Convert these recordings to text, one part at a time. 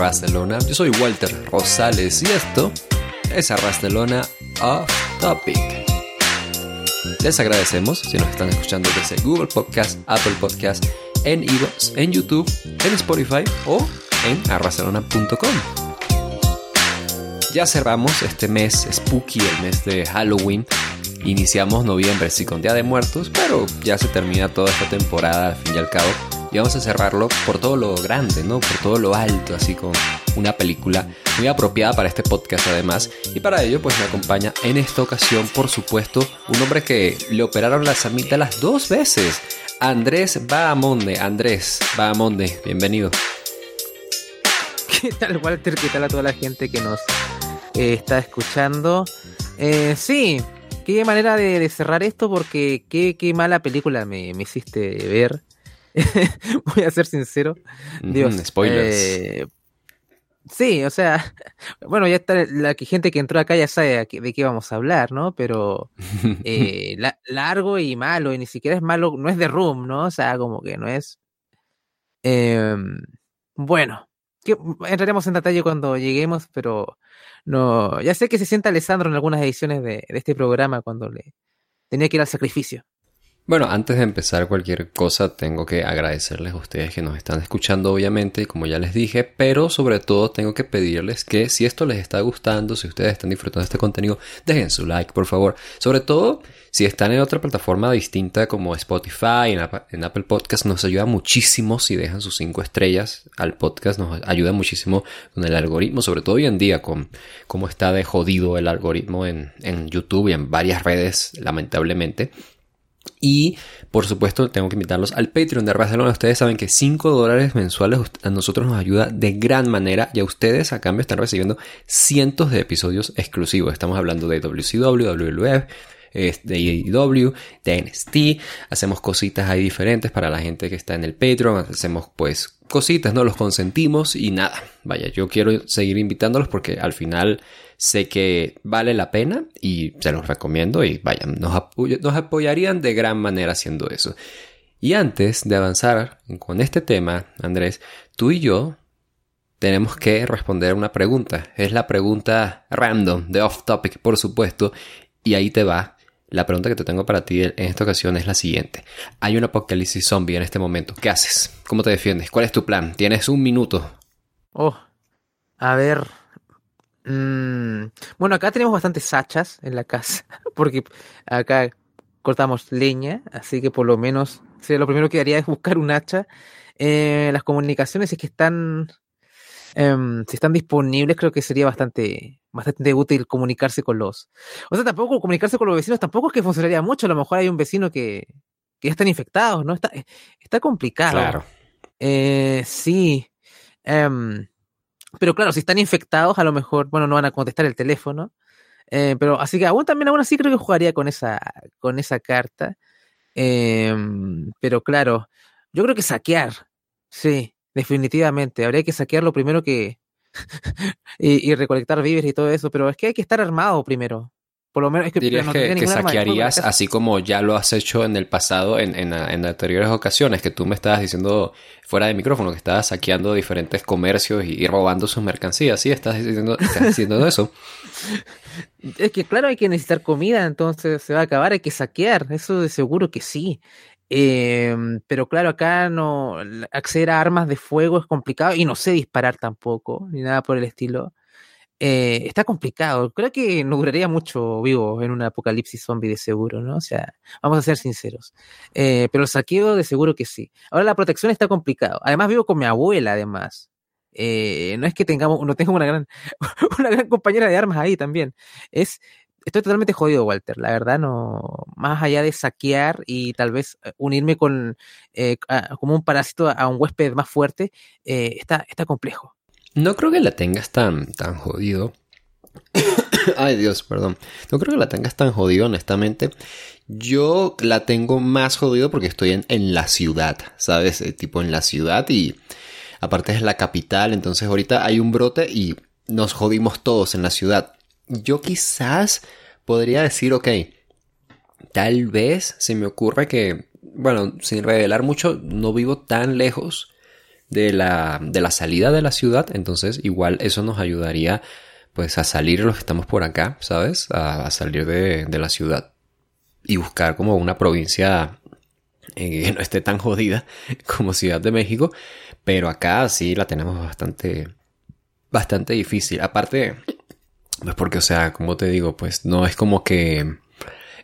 de Barcelona? Yo soy Walter Rosales y esto es Barcelona Off Topic. Les agradecemos si nos están escuchando desde Google Podcast, Apple Podcast, en iVoox, en YouTube, en Spotify o en arracelona.com. Ya cerramos este mes spooky, el mes de Halloween. Iniciamos noviembre, sí, con Día de Muertos, pero ya se termina toda esta temporada al fin y al cabo y vamos a cerrarlo por todo lo grande, ¿no? Por todo lo alto, así como una película muy apropiada para este podcast además. Y para ello, pues me acompaña en esta ocasión, por supuesto, un hombre que le operaron las las dos veces. Andrés Bahamonde. Andrés Bahamonde, bienvenido. ¿Qué tal, Walter? ¿Qué tal a toda la gente que nos eh, está escuchando? Eh, sí, qué manera de, cerrar esto porque qué, qué mala película me, me hiciste ver. Voy a ser sincero. Dios, spoilers. Eh, sí, o sea, bueno, ya está la gente que entró acá ya sabe de qué vamos a hablar, ¿no? Pero eh, largo y malo, y ni siquiera es malo, no es de Room, ¿no? O sea, como que no es. Em, bueno, entraremos en detalle cuando lleguemos, pero no, ya sé que se sienta Alessandro en algunas ediciones de este programa cuando le tenía que ir al sacrificio. Bueno, antes de empezar cualquier cosa, tengo que agradecerles a ustedes que nos están escuchando, obviamente, como ya les dije, pero sobre todo tengo que pedirles que si esto les está gustando, si ustedes están disfrutando de este contenido, dejen su like, por favor. Sobre todo, si están en otra plataforma distinta como Spotify, en, Apple Podcast, nos ayuda muchísimo si dejan sus cinco estrellas al podcast, nos ayuda muchísimo con el algoritmo, sobre todo hoy en día, con cómo está de jodido el algoritmo en YouTube y en varias redes, lamentablemente. Y por supuesto tengo que invitarlos al Patreon de Barcelona. Ustedes saben que 5 dólares mensuales a nosotros nos ayuda de gran manera y a ustedes a cambio están recibiendo cientos de episodios exclusivos. Estamos hablando de WCW, WWF, de AEW, de NST. Hacemos cositas ahí diferentes para la gente que está en el Patreon. Hacemos pues cositas, ¿no? Los consentimos y nada. Vaya, yo quiero seguir invitándolos porque al final sé que vale la pena y se los recomiendo y vaya, nos, nos apoyarían de gran manera haciendo eso. Y antes de avanzar con este tema, Andrés, tú y yo tenemos que responder una pregunta. Es la pregunta random, de off topic, por supuesto. Y ahí te va. La pregunta que te tengo para ti en esta ocasión es la siguiente. Hay un apocalipsis zombie en este momento. ¿Qué haces? ¿Cómo te defiendes? ¿Cuál es tu plan? Tienes un minuto. Oh, a ver, Mm, bueno, acá tenemos bastantes hachas en la casa, porque acá cortamos leña, así que por lo menos lo primero que haría es buscar un hacha. Eh, las comunicaciones, es que están, em, si están disponibles, creo que sería bastante, bastante útil comunicarse con los. O sea, tampoco comunicarse con los vecinos tampoco es que funcionaría mucho. A lo mejor hay un vecino que, que ya están infectados, ¿no? Está, está complicado. Claro. Eh, sí. Em, pero claro, si están infectados, a lo mejor, bueno, no van a contestar el teléfono. Eh, pero así que aún también aún así creo que jugaría con esa, con esa carta. Em, pero claro, yo creo que saquear. Sí, definitivamente. Habría que saquear lo primero que. y, y, recolectar víveres y todo eso. Pero es que hay que estar armado primero. Por lo menos es que, Dirías que, saquearías así como ya lo has hecho en el pasado, en, en, en, anteriores ocasiones, que tú me estabas diciendo fuera de micrófono, que estabas saqueando diferentes comercios y, robando sus mercancías. ¿Sí? ¿Estás diciendo, estás diciendo eso? Es que claro, hay que necesitar comida, entonces se va a acabar, hay que saquear, eso de seguro que sí. Eh, pero claro, acá no acceder a armas de fuego es complicado y no sé disparar tampoco, ni nada por el estilo. Eh, está complicado. Creo que no duraría mucho vivo en un apocalipsis zombie de seguro, ¿no? O sea, vamos a ser sinceros. Eh, pero el saqueo de seguro que sí. Ahora la protección está complicado. Además vivo con mi abuela, además. Eh, no es que tengamos, no tengo una gran, una gran compañera de armas ahí también. Es, estoy totalmente jodido, Walter. La verdad, no, más allá de saquear y tal vez unirme con, como un parásito a un huésped más fuerte, está, está complejo. No creo que la tengas tan, tan jodido. Ay Dios, perdón. No creo que la tengas tan jodido, honestamente. Yo la tengo más jodido porque estoy en, en la ciudad, ¿sabes? Eh, tipo en la ciudad y aparte es la capital, entonces ahorita hay un brote y nos jodimos todos en la ciudad. Yo quizás podría decir, ok, tal vez se me ocurre que, bueno, sin revelar mucho, no vivo tan lejos de la, de la salida de la ciudad, entonces igual eso nos ayudaría pues a salir los que estamos por acá, ¿sabes? A, salir de, de, la ciudad y buscar como una provincia eh, que no esté tan jodida como Ciudad de México, pero acá sí la tenemos bastante, bastante difícil. Aparte, pues porque, o sea, como te digo, pues no es como que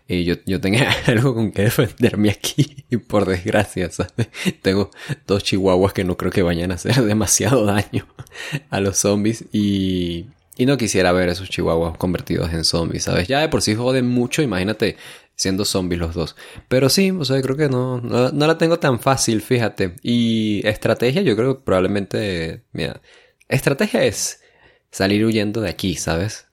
eh, yo, yo tenga algo con que defenderme aquí, por desgracia, ¿sabes? Tengo dos chihuahuas que no creo que vayan a hacer demasiado daño a los zombies y, y no quisiera ver a esos chihuahuas convertidos en zombies, ¿sabes? Ya de por sí joden mucho, imagínate siendo zombies los dos. Pero sí, o sea, creo que no, no, no, la tengo tan fácil, fíjate. Y estrategia, yo creo que probablemente, mira, estrategia es salir huyendo de aquí, ¿sabes?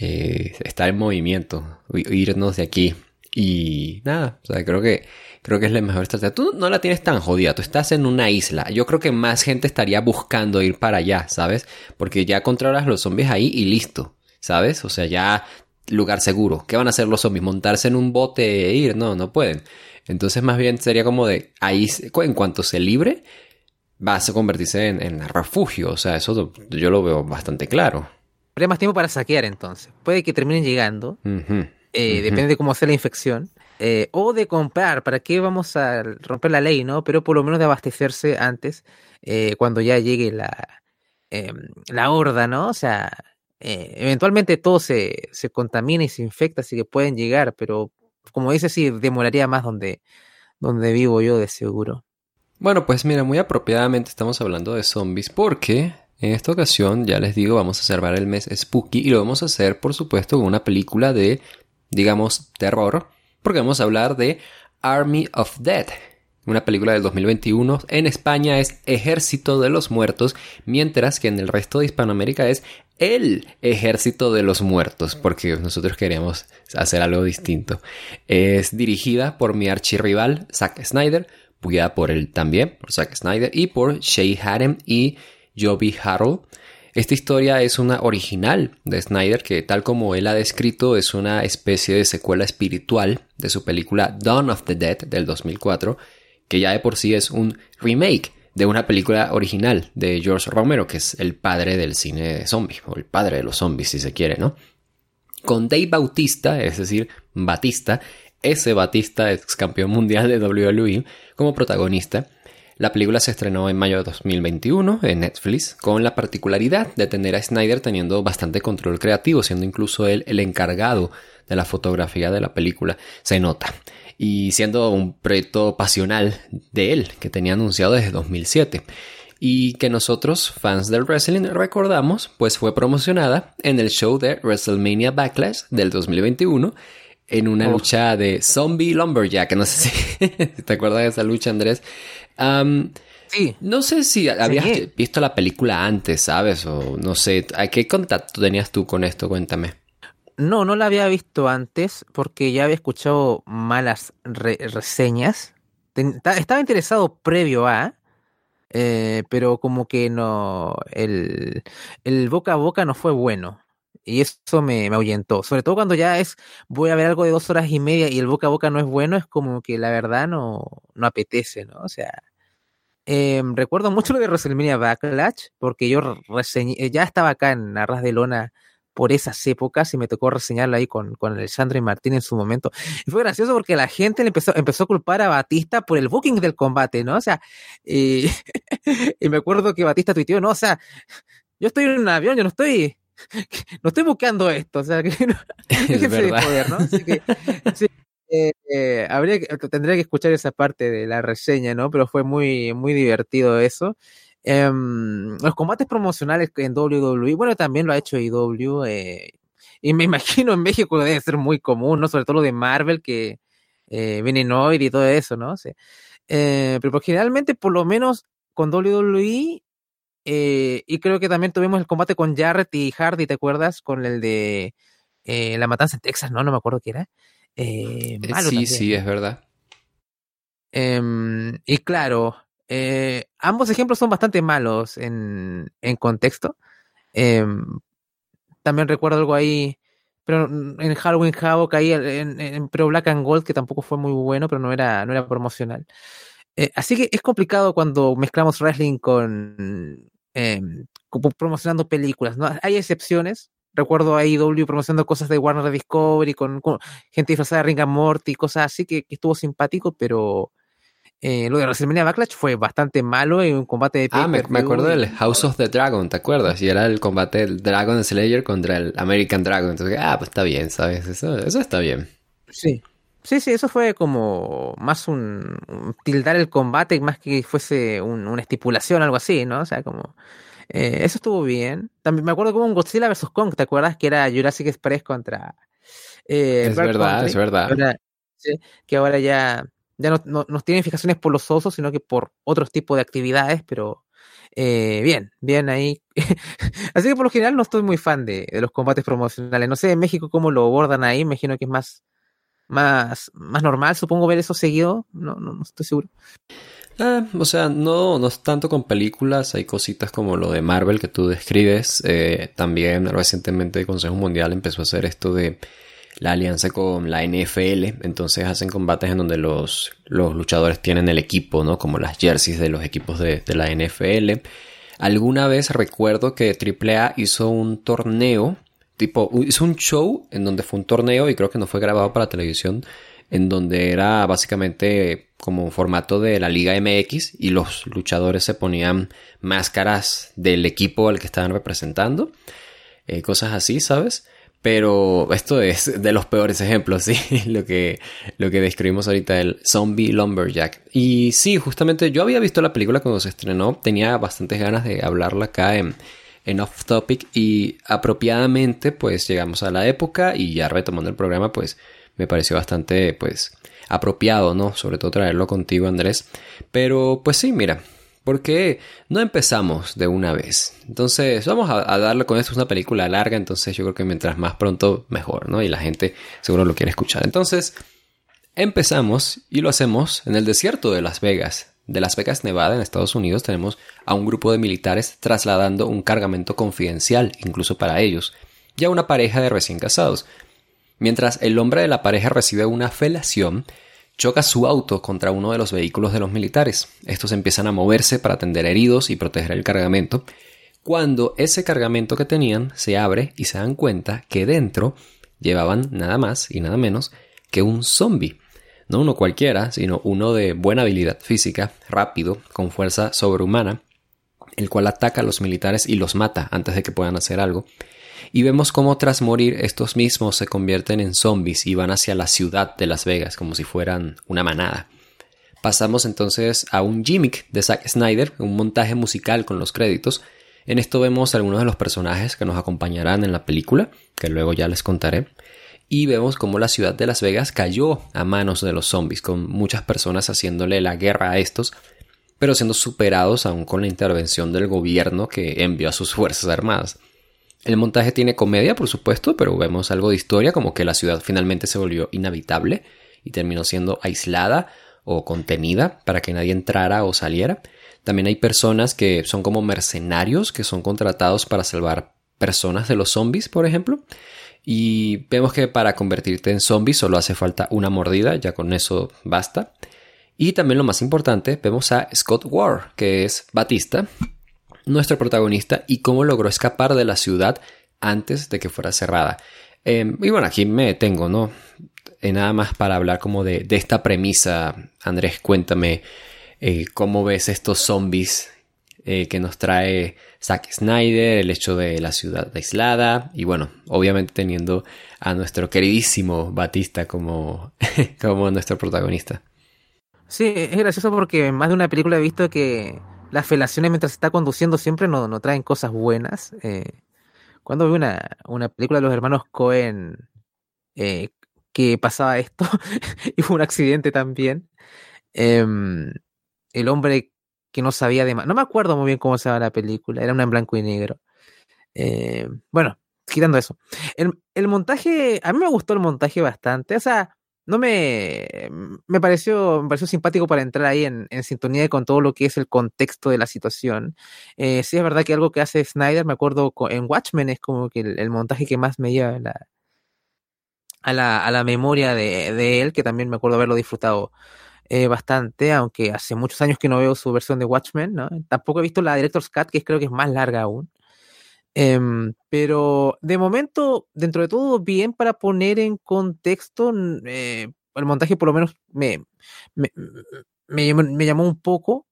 Eh, estar en movimiento, irnos de aquí. Y nada, o sea, creo que, creo que es la mejor estrategia. Tú no la tienes tan jodida, tú estás en una isla. Yo creo que más gente estaría buscando ir para allá, ¿sabes? Porque ya controlas los zombies ahí y listo, ¿sabes? O sea, ya lugar seguro. ¿Qué van a hacer los zombies? ¿Montarse en un bote e ir? No, no pueden. Entonces más bien sería como de ahí, en cuanto se libre, va a convertirse en, refugio. O sea, eso yo lo veo bastante claro. Habría más tiempo para saquear entonces. Puede que terminen llegando. Eh, depende de cómo sea la infección. Eh, o de comprar. ¿Para qué vamos a romper la ley, no? Pero por lo menos de abastecerse antes, eh, cuando ya llegue la, em, la horda, ¿no? O sea, eventualmente todo se, se contamina y se infecta, así que pueden llegar, pero como dice, sí, demoraría más donde, donde vivo yo de seguro. Bueno, pues mira, muy apropiadamente estamos hablando de zombies porque en esta ocasión, ya les digo, vamos a observar el mes Spooky y lo vamos a hacer, por supuesto, con una película de, digamos, terror, porque vamos a hablar de Army of Dead, una película del 2021. En España es Ejército de los Muertos, mientras que en el resto de Hispanoamérica es El Ejército de los Muertos, porque nosotros queríamos hacer algo distinto. Es dirigida por mi archirrival Zack Snyder, apoyada por él también, por Zack Snyder, y por Shay Hatem y Joby Harold. Esta historia es una original de Snyder que tal como él ha descrito es una especie de secuela espiritual de su película Dawn of the Dead del 2004, que ya de por sí es un remake de una película original de George Romero, que es el padre del cine de zombies, o el padre de los zombies si se quiere, ¿no? Con Dave Bautista, es decir, Batista, ese Batista ex campeón mundial de WWE, como protagonista. La película se estrenó en mayo de 2021 en Netflix, con la particularidad de tener a Snyder teniendo bastante control creativo, siendo incluso él el encargado de la fotografía de la película. Se nota. Y siendo un proyecto pasional de él, que tenía anunciado desde 2007 y que nosotros, fans del wrestling, recordamos, pues fue promocionada en el show de WrestleMania Backlash del 2021 en una lucha de zombie lumberjack. No sé si te acuerdas de esa lucha, Andrés. Sí. No sé si habías visto la película antes, ¿sabes? O no sé, ¿a qué contacto tenías tú con esto? Cuéntame. No, no la había visto antes porque ya había escuchado malas reseñas. estaba interesado previo a, eh, pero como que no, el, el boca a boca no fue bueno. Y eso me, me, ahuyentó. Sobre todo cuando ya es, voy a ver algo de dos horas y media y el boca a boca no es bueno, es como que la verdad no, no apetece, ¿no? O sea, em, recuerdo mucho lo de WrestleMania Backlash, porque yo reseñé, eh, ya estaba acá en Arras de Lona por esas épocas y me tocó reseñarlo ahí con, con Alessandro y Martín en su momento. Y fue gracioso porque la gente le empezó, empezó a culpar a Batista por el booking del combate, ¿no? O sea, y, y me acuerdo que Batista tuiteó, no, o sea, yo estoy en un avión, yo no estoy no estoy buscando esto, o sea, que no, es poder, ¿no? Así que, sí, eh, eh, habría tendría que escuchar esa parte de la reseña, ¿no? Pero fue muy, muy divertido eso. Eh, los combates promocionales en WWE, bueno, también lo ha hecho IW, eh, y me imagino en México debe ser muy común, ¿no? Sobre todo lo de Marvel, que eh, Venenoid y todo eso, ¿no? Sí. Pero generalmente, por lo menos con WWE, y creo que también tuvimos el combate con Jarrett y Hardy, ¿te acuerdas? Con el de la matanza en Texas, ¿no? No me acuerdo qué era. Eh, sí, sí, es verdad. Em, y claro, ambos ejemplos son bastante malos en, en contexto. Em, también recuerdo algo ahí, pero en Halloween Havoc, ahí en, en, Pro Black and Gold, que tampoco fue muy bueno, pero no era, no era promocional. Eh, así que es complicado cuando mezclamos wrestling con, em, promocionando películas, ¿no? Hay excepciones. Recuerdo a IW promocionando cosas de Warner Discovery con, gente disfrazada de Ring and Morty, cosas así que, estuvo simpático, pero eh, lo de WrestleMania Backlash fue bastante malo en un combate de Ah, me, acuerdo del House of the Dragon, ¿te acuerdas? Y era el combate del Dragon Slayer contra el American Dragon. Entonces, ah, pues está bien, ¿sabes? Eso, eso está bien. Sí. Sí, sí, eso fue como más un, tildar el combate más que fuese una estipulación, algo así, ¿no? O sea, como eh, eso estuvo bien. También me acuerdo como un Godzilla vs Kong, ¿te acuerdas? Que era Jurassic Express contra. Eh, es verdad, es verdad. Que ahora, ya, ya no, no, tienen fijaciones por los osos, sino que por otros tipos de actividades, pero eh, bien, bien ahí. Así que por lo general no estoy muy fan de, de, los combates promocionales. No sé en México cómo lo abordan ahí, me imagino que es más más, más normal, supongo, ver eso seguido. No, no, estoy seguro. Ah, o sea, no, no es tanto con películas, hay cositas como lo de Marvel que tú describes. Eh, también recientemente el Consejo Mundial empezó a hacer esto de la alianza con la NFL, entonces hacen combates en donde los, los luchadores tienen el equipo, ¿no? Como las jerseys de los equipos de, de la NFL. Alguna vez recuerdo que AAA hizo un torneo tipo, hizo un show en donde fue un torneo y creo que no fue grabado para televisión, en donde era básicamente como formato de la Liga MX y los luchadores se ponían máscaras del equipo al que estaban representando, eh, cosas así, ¿sabes? Pero esto es de los peores ejemplos, ¿sí? lo, que, lo que describimos ahorita, el Zombie Lumberjack. Y sí, justamente yo había visto la película cuando se estrenó, tenía bastantes ganas de hablarla acá en, en Off Topic y apropiadamente pues llegamos a la época y ya retomando el programa pues me pareció bastante pues apropiado, ¿no? Sobre todo traerlo contigo Andrés. Pero pues sí, mira, porque no empezamos de una vez. Entonces vamos a, darle con esto, es una película larga, entonces yo creo que mientras más pronto mejor, ¿no? Y la gente seguro lo quiere escuchar. Entonces empezamos y lo hacemos en el desierto de Las Vegas, de Las Vegas, Nevada, en Estados Unidos, tenemos a un grupo de militares trasladando un cargamento confidencial, incluso para ellos, y a una pareja de recién casados. Mientras el hombre de la pareja recibe una felación, choca su auto contra uno de los vehículos de los militares. Estos empiezan a moverse para atender heridos y proteger el cargamento, cuando ese cargamento que tenían se abre y se dan cuenta que dentro llevaban nada más y nada menos que un zombie no uno cualquiera, sino uno de buena habilidad física, rápido, con fuerza sobrehumana, el cual ataca a los militares y los mata antes de que puedan hacer algo. Y vemos cómo tras morir estos mismos se convierten en zombies y van hacia la ciudad de Las Vegas como si fueran una manada. Pasamos entonces a un gimmick de Zack Snyder, un montaje musical con los créditos. En esto vemos algunos de los personajes que nos acompañarán en la película, que luego ya les contaré y vemos cómo la ciudad de Las Vegas cayó a manos de los zombies, con muchas personas haciéndole la guerra a estos, pero siendo superados aún con la intervención del gobierno que envió a sus fuerzas armadas. El montaje tiene comedia, por supuesto, pero vemos algo de historia, como que la ciudad finalmente se volvió inhabitable y terminó siendo aislada o contenida para que nadie entrara o saliera. También hay personas que son como mercenarios que son contratados para salvar personas de los zombies, por ejemplo. Y vemos que para convertirte en zombie solo hace falta una mordida, ya con eso basta. Y también lo más importante, vemos a Scott Ward, que es Batista, nuestro protagonista, y cómo logró escapar de la ciudad antes de que fuera cerrada. Em, y bueno, aquí me detengo, ¿no? Nada más para hablar como de, esta premisa. Andrés, cuéntame eh, cómo ves estos zombies eh, que nos trae Zack Snyder, el hecho de la ciudad aislada y bueno, obviamente teniendo a nuestro queridísimo Batista como, como nuestro protagonista. Sí, es gracioso porque más de una película he visto que las felaciones mientras se está conduciendo siempre no, no traen cosas buenas. Eh, cuando vi una, una película de los hermanos Cohen eh, que pasaba esto y fue un accidente también, em, el hombre que no sabía de más. No me acuerdo muy bien cómo se llama la película, era una en blanco y negro. Eh, bueno, quitando eso. El, montaje, a mí me gustó el montaje bastante, o sea, no me, me pareció, me pareció simpático para entrar ahí en, sintonía con todo lo que es el contexto de la situación. Eh, sí es verdad que algo que hace Snyder, me acuerdo en Watchmen, es como que el, montaje que más me lleva a la, a la, memoria de, de, él, que también me acuerdo haberlo disfrutado eh, bastante, aunque hace muchos años que no veo su versión de Watchmen. Tampoco he visto la Director's Cut, que creo que es más larga aún. Em, pero de momento, dentro de todo, bien para poner en contexto, eh, el montaje por lo menos me, me, llamó un poco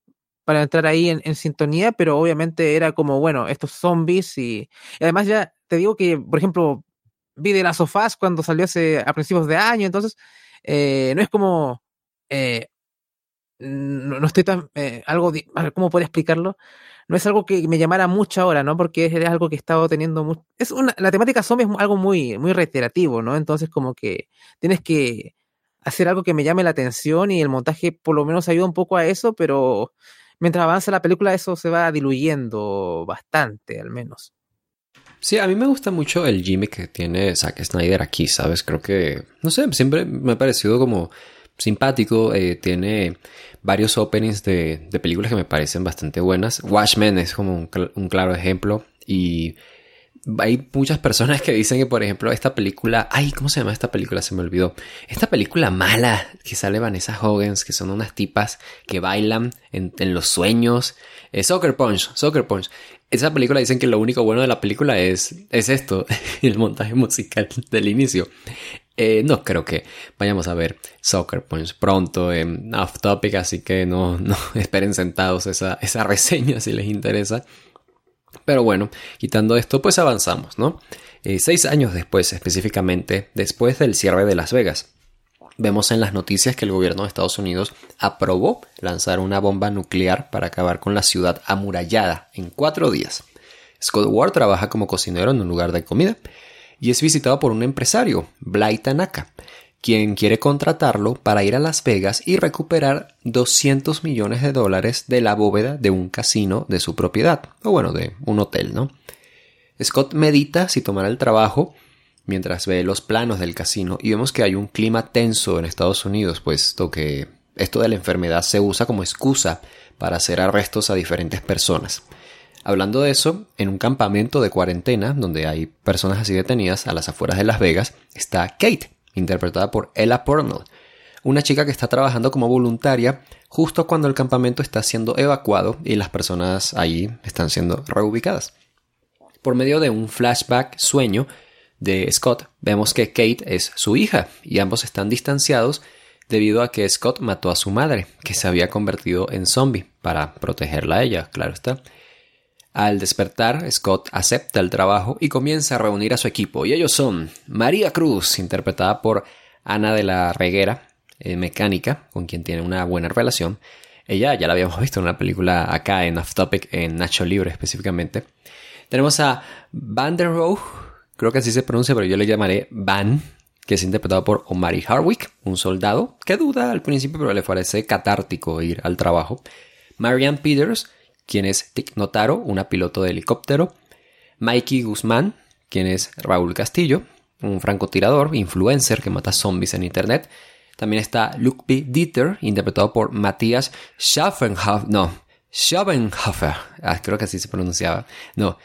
para entrar ahí en, sintonía, pero obviamente era como, bueno, estos zombies y, además ya te digo que, por ejemplo, vi de las sofás cuando salió hace a principios de año, entonces eh, no es como, eh, no, estoy tan, eh, algo, ¿cómo puedo explicarlo? No es algo que me llamara mucho ahora, ¿no? Porque es, algo que he estado teniendo mucho, es una, la temática zombie es algo muy, muy reiterativo, ¿no? Entonces como que tienes que hacer algo que me llame la atención y el montaje por lo menos ayuda un poco a eso, pero mientras avanza la película eso se va diluyendo bastante, al menos. Sí, a mí me gusta mucho el gimmick que tiene Zack Snyder aquí, ¿sabes? Creo que, no sé, siempre me ha parecido como simpático. Eh, tiene varios openings de, películas que me parecen bastante buenas. Watchmen es como un, un claro ejemplo. Y hay muchas personas que dicen que, por ejemplo, esta película, ay, ¿cómo se llama esta película? Se me olvidó. Esta película mala que sale Vanessa Hoggins, que son unas tipas que bailan en, los sueños. Eh, Soccer Punch, Soccer Punch. Esa película dicen que lo único bueno de la película es, es esto, el montaje musical del inicio. Eh, no creo que vayamos a ver Soccer Punch pronto en Off Topic, así que no, no esperen sentados esa, esa reseña si les interesa. Pero bueno, quitando esto, pues avanzamos, ¿no? Eh, seis años después, específicamente, después del cierre de Las Vegas, vemos en las noticias que el gobierno de Estados Unidos aprobó lanzar una bomba nuclear para acabar con la ciudad amurallada en cuatro días. Scott Ward trabaja como cocinero en un lugar de comida y es visitado por un empresario, Blay Tanaka, quien quiere contratarlo para ir a Las Vegas y recuperar 200 millones de dólares de la bóveda de un casino de su propiedad, o bueno, de un hotel, ¿no? Scott medita si tomar el trabajo mientras ve los planos del casino y vemos que hay un clima tenso en Estados Unidos, puesto que esto de la enfermedad se usa como excusa para hacer arrestos a diferentes personas. Hablando de eso, en un campamento de cuarentena, donde hay personas así detenidas a las afueras de Las Vegas, está Kate, interpretada por Ella Purnell, una chica que está trabajando como voluntaria justo cuando el campamento está siendo evacuado y las personas ahí están siendo reubicadas. Por medio de un flashback sueño de Scott, vemos que Kate es su hija y ambos están distanciados debido a que Scott mató a su madre, que se había convertido en zombie, para protegerla a ella, claro está. Al despertar, Scott acepta el trabajo y comienza a reunir a su equipo. Y ellos son María Cruz, interpretada por Ana de la Reguera, eh, mecánica, con quien tiene una buena relación. Ella ya la habíamos visto en una película acá en Off Topic, en Nacho Libre específicamente. Tenemos a Van der Rohe, creo que así se pronuncia, pero yo le llamaré Van, que es interpretado por Omari Harwick, un soldado que duda al principio, pero le parece catártico ir al trabajo. Marianne Peters, quien es Tic Notaro, una piloto de helicóptero, Mikey Guzmán, quien es Raúl Castillo, un francotirador, influencer que mata zombies en internet. También está Luke P. Dieter, interpretado por Matthias Schaffenhofer, no, Schaffenhofer, ah, creo que así se pronunciaba, no,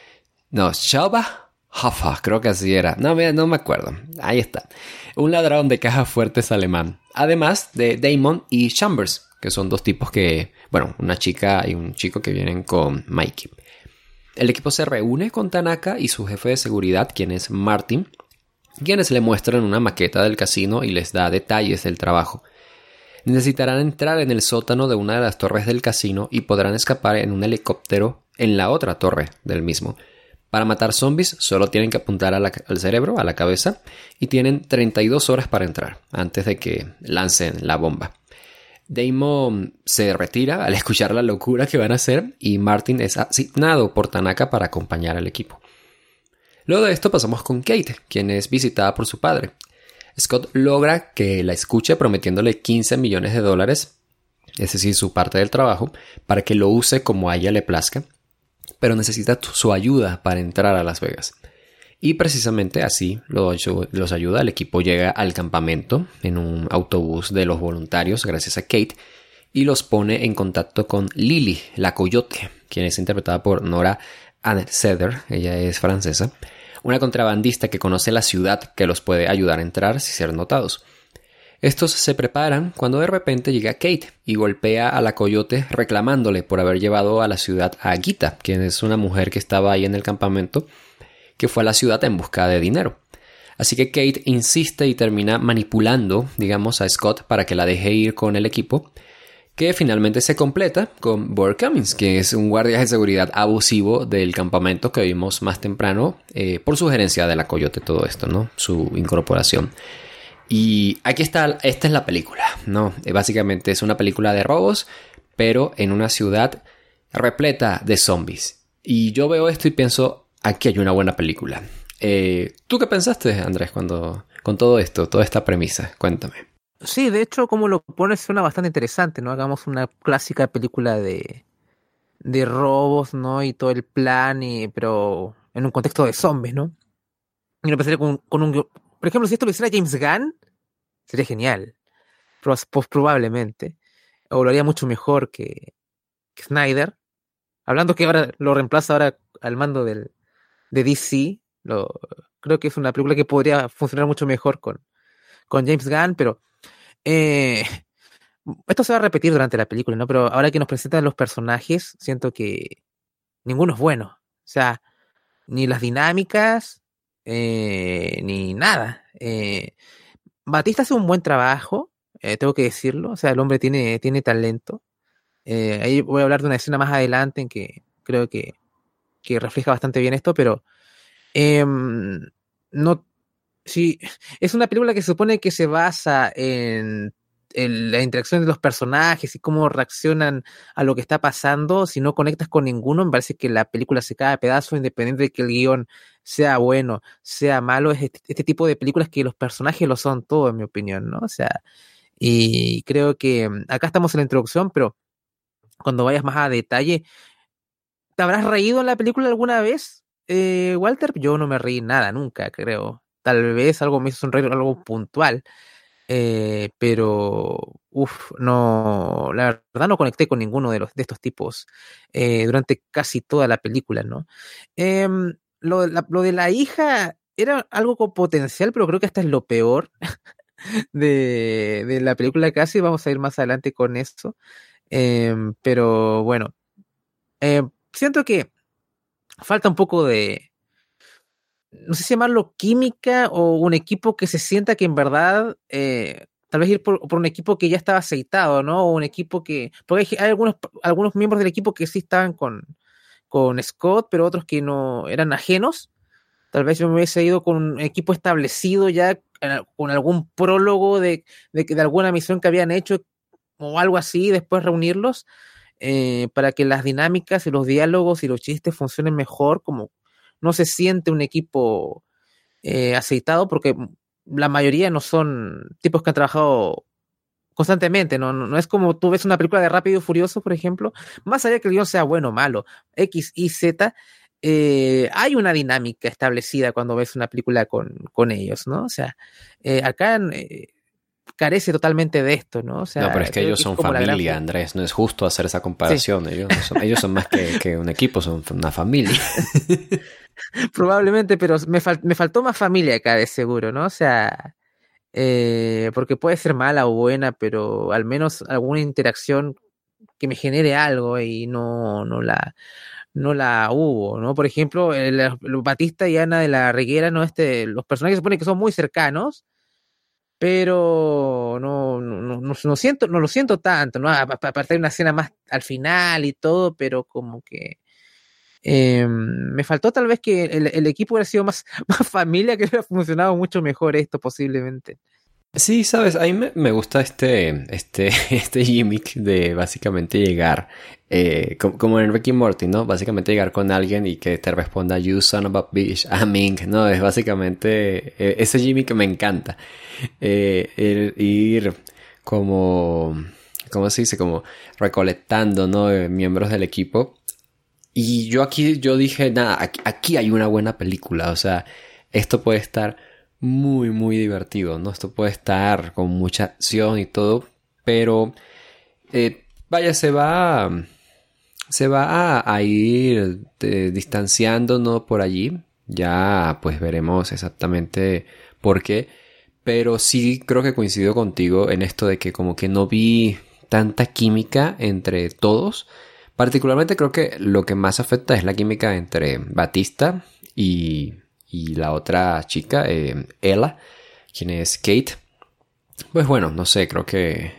no, Schaffenhofer, creo que así era, no, no me acuerdo, ahí está, un ladrón de cajas fuertes alemán, además de Damon y Chambers, que son dos tipos que, bueno, una chica y un chico que vienen con Mikey. El equipo se reúne con Tanaka y su jefe de seguridad, quien es Martin, quienes le muestran una maqueta del casino y les da detalles del trabajo. Necesitarán entrar en el sótano de una de las torres del casino y podrán escapar en un helicóptero en la otra torre del mismo. Para matar zombies solo tienen que apuntar al cerebro, a la cabeza, y tienen 32 horas para entrar, antes de que lancen la bomba. Damon se retira al escuchar la locura que van a hacer y Martin es asignado por Tanaka para acompañar al equipo. Luego de esto pasamos con Kate, quien es visitada por su padre. Scott logra que la escuche prometiéndole 15 millones de dólares, es decir, su parte del trabajo, para que lo use como a ella le plazca, pero necesita su ayuda para entrar a Las Vegas. Y precisamente así los ayuda. El equipo llega al campamento en un autobús de los voluntarios, gracias a Kate, y los pone en contacto con Lily, la coyote, quien es interpretada por Nora Seder, ella es francesa, una contrabandista que conoce la ciudad que los puede ayudar a entrar sin ser notados. Estos se preparan cuando de repente llega Kate y golpea a la coyote reclamándole por haber llevado a la ciudad a Gita, quien es una mujer que estaba ahí en el campamento, que fue a la ciudad en busca de dinero. Así que Kate insiste y termina manipulando, digamos, a Scott para que la deje ir con el equipo, que finalmente se completa con Burt Cummings, que es un guardia de seguridad abusivo del campamento que vimos más temprano eh, por sugerencia de la Coyote todo esto, ¿no? Su incorporación. Y aquí está, esta es la película, ¿no? Eh, básicamente es una película de robos, pero en una ciudad repleta de zombies. Y yo veo esto y pienso, aquí hay una buena película. Eh, ¿Tú qué pensaste, Andrés, cuando con todo esto, toda esta premisa? Cuéntame. Sí, de hecho, como lo pones, suena bastante interesante, ¿no? Hagamos una clásica película de, de robos, ¿no? Y todo el plan, y, pero en un contexto de zombies, ¿no? Y lo pensaría con, un por ejemplo, si esto lo hiciera James Gunn, sería genial. Pues, probablemente. O lo haría mucho mejor que, Snyder. Hablando que ahora lo reemplaza ahora al mando del, de DC. Lo, creo que es una película que podría funcionar mucho mejor con, con James Gunn, pero eh, esto se va a repetir durante la película, ¿no? Pero ahora que nos presentan los personajes, siento que ninguno es bueno. O sea, ni las dinámicas, eh, ni nada. Eh, Batista hace un buen trabajo, tengo que decirlo. O sea, el hombre tiene, tiene talento. ahí voy a hablar de una escena más adelante en que creo que, que refleja bastante bien esto, pero em, no. Sí, es una película que se supone que se basa en la interacción de los personajes y cómo reaccionan a lo que está pasando, si no conectas con ninguno, me parece que la película se cae a pedazos, independiente de que el guion sea bueno, sea malo, es este, este, tipo de películas que los personajes lo son todo, en mi opinión, ¿no? O sea, y creo que mm, acá estamos en la introducción, pero cuando vayas más a detalle, ¿te habrás reído en la película alguna vez, eh, Walter? Yo no me reí nada, nunca, creo. Tal vez algo me hizo sonreír, algo puntual eh, pero, uff, no, la verdad no conecté con ninguno de, los, de estos tipos eh, durante casi toda la película, ¿no? Em, lo, de la hija era algo con potencial, pero creo que hasta es lo peor de, de la película casi. Vamos a ir más adelante con esto. Em, pero bueno, em, siento que falta un poco de, no sé si llamarlo química o un equipo que se sienta que en verdad, eh, tal vez ir por, un equipo que ya estaba aceitado, ¿no? O un equipo que, porque hay, algunos, algunos miembros del equipo que sí estaban con, con Scott, pero otros que no eran ajenos. Tal vez yo me hubiese ido con un equipo establecido ya, con algún prólogo de, de, alguna misión que habían hecho o algo así, después reunirlos. Eh, para que las dinámicas y los diálogos y los chistes funcionen mejor, como, no se siente un equipo eh, aceitado porque la mayoría no son tipos que han trabajado constantemente, ¿no? No, es como tú ves una película de Rápido y Furioso, por ejemplo, más allá de que el guion sea bueno o malo, X y Z, eh, hay una dinámica establecida cuando ves una película con, con ellos, ¿no? O sea, eh, acá carece totalmente de esto, ¿no? O sea, no, pero es que ellos son familia, Andrés, no es justo hacer esa comparación, ellos, son, ellos son más que, que, un equipo, son una familia. Probablemente, pero me, me faltó más familia acá de seguro, ¿no? O sea, eh, porque puede ser mala o buena, pero al menos alguna interacción que me genere algo y no, no la no la hubo, ¿no? Por ejemplo, el, Batista y Ana de la Reguera, ¿no? Este, los personajes se supone que son muy cercanos, pero no, no, no, no, siento, no lo siento tanto, ¿no? Aparte de una escena más al final y todo, pero como que eh, me faltó tal vez que el, equipo hubiera sido más, más familia, que hubiera funcionado mucho mejor esto posiblemente. Sí, sabes, a mí me, gusta este, este, este gimmick de básicamente llegar, eh, como, en Ricky Morty, ¿no? Básicamente llegar con alguien y que te responda, you son of a bitch, I'm ¿no? Es básicamente, eh, ese gimmick me encanta. Eh, ir como, ¿cómo se dice? Como recolectando, ¿no? miembros del equipo y yo aquí, yo dije, nada, aquí, hay una buena película, o sea, esto puede estar muy, muy divertido, ¿no? Esto puede estar con mucha acción y todo, pero eh, vaya, se va, se va a, ir eh, distanciando, ¿no? Por allí, ya pues veremos exactamente por qué, pero sí creo que coincido contigo en esto de que como que no vi tanta química entre todos. Particularmente creo que lo que más afecta es la química entre Batista y, y la otra chica, eh, Ella, quien es Kate. Pues bueno, no sé, creo que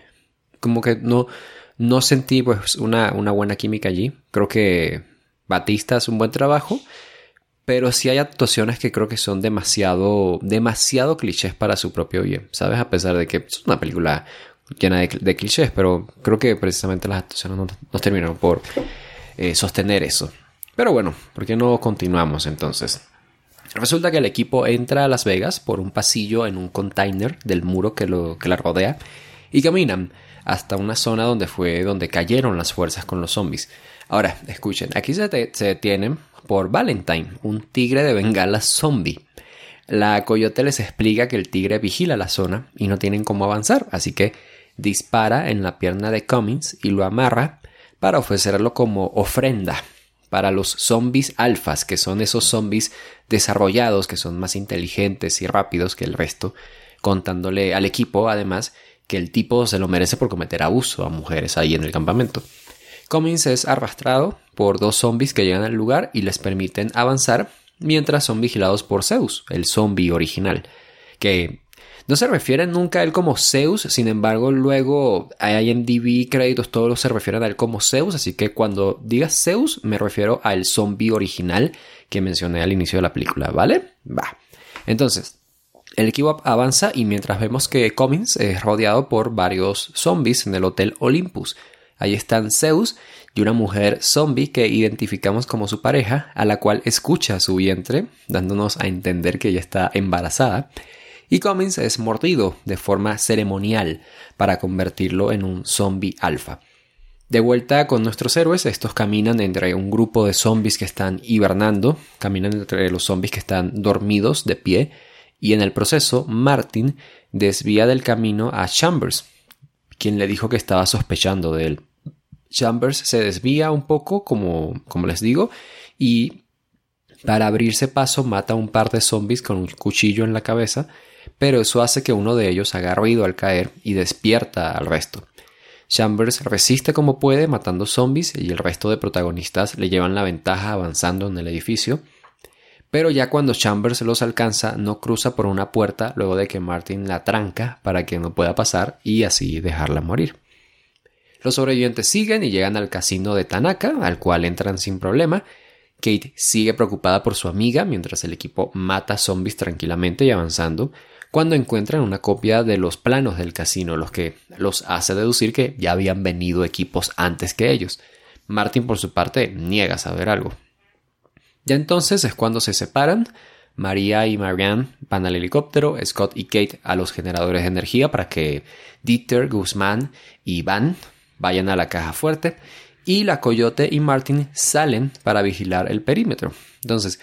como que no, no sentí pues una, una buena química allí. Creo que Batista hace un buen trabajo, pero sí hay actuaciones que creo que son demasiado, demasiado clichés para su propio bien, ¿sabes? A pesar de que es una película llena de, clichés, pero creo que precisamente las actuaciones no, terminaron por eh, sostener eso. Pero bueno, ¿por qué no continuamos entonces? Resulta que el equipo entra a Las Vegas por un pasillo en un container del muro que, lo, que la rodea y caminan hasta una zona donde fue donde cayeron las fuerzas con los zombies. Ahora, escuchen, aquí se, detienen por Valentine, un tigre de bengala zombie. La coyote les explica que el tigre vigila la zona y no tienen cómo avanzar, así que dispara en la pierna de Cummins y lo amarra para ofrecerlo como ofrenda para los zombies alfas, que son esos zombies desarrollados, que son más inteligentes y rápidos que el resto, contándole al equipo además que el tipo se lo merece por cometer abuso a mujeres ahí en el campamento. Cummins es arrastrado por dos zombies que llegan al lugar y les permiten avanzar mientras son vigilados por Zeus, el zombie original, que no se refiere nunca a él como Zeus, sin embargo, luego hay IMDb créditos, todos se refieren a él como Zeus, así que cuando digas Zeus, me refiero al zombie original que mencioné al inicio de la película, ¿vale? Va. Entonces, el equipo avanza y mientras vemos que Cummins es rodeado por varios zombies en el Hotel Olympus. Ahí están Zeus y una mujer zombie que identificamos como su pareja, a la cual escucha su vientre, dándonos a entender que ella está embarazada y Cummins es mordido de forma ceremonial para convertirlo en un zombie alfa. De vuelta con nuestros héroes, estos caminan entre un grupo de zombies que están hibernando, caminan entre los zombies que están dormidos de pie, y en el proceso Martin desvía del camino a Chambers, quien le dijo que estaba sospechando de él. Chambers se desvía un poco, como, como les digo, y para abrirse paso mata a un par de zombies con un cuchillo en la cabeza pero eso hace que uno de ellos haga ruido al caer y despierta al resto. Chambers resiste como puede matando zombies y el resto de protagonistas le llevan la ventaja avanzando en el edificio. Pero ya cuando Chambers los alcanza no cruza por una puerta luego de que Martin la tranca para que no pueda pasar y así dejarla morir. Los sobrevivientes siguen y llegan al casino de Tanaka, al cual entran sin problema. Kate sigue preocupada por su amiga mientras el equipo mata zombies tranquilamente y avanzando, cuando encuentran una copia de los planos del casino, los que los hace deducir que ya habían venido equipos antes que ellos. Martin, por su parte, niega saber algo. Ya entonces es cuando se separan. María y Marianne van al helicóptero, Scott y Kate a los generadores de energía para que Dieter, Guzmán y Van vayan a la caja fuerte y la Coyote y Martin salen para vigilar el perímetro. Entonces,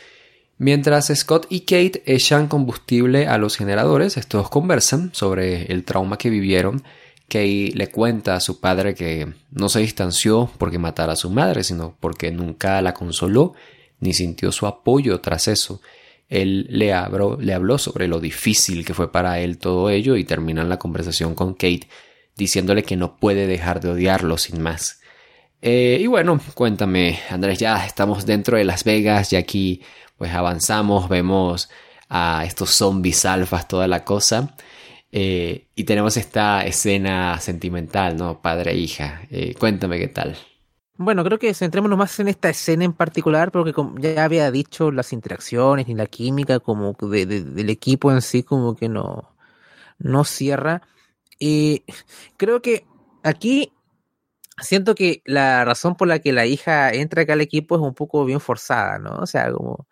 Mientras Scott y Kate echan combustible a los generadores, estos conversan sobre el trauma que vivieron. Kate le cuenta a su padre que no se distanció porque matara a su madre, sino porque nunca la consoló ni sintió su apoyo tras eso. Él le, le habló sobre lo difícil que fue para él todo ello y terminan la conversación con Kate diciéndole que no puede dejar de odiarlo sin más. Eh, y bueno, cuéntame, Andrés, ya estamos dentro de Las Vegas y aquí pues avanzamos, vemos a estos zombies alfas, toda la cosa. Eh, y tenemos esta escena sentimental, ¿no? Padre e hija. Eh, cuéntame qué tal. Bueno, creo que centrémonos más en esta escena en particular, porque como ya había dicho, las interacciones y la química como del equipo en sí como que no, no cierra. Y creo que aquí siento que la razón por la que la hija entra acá al equipo es un poco bien forzada, ¿no? O sea, como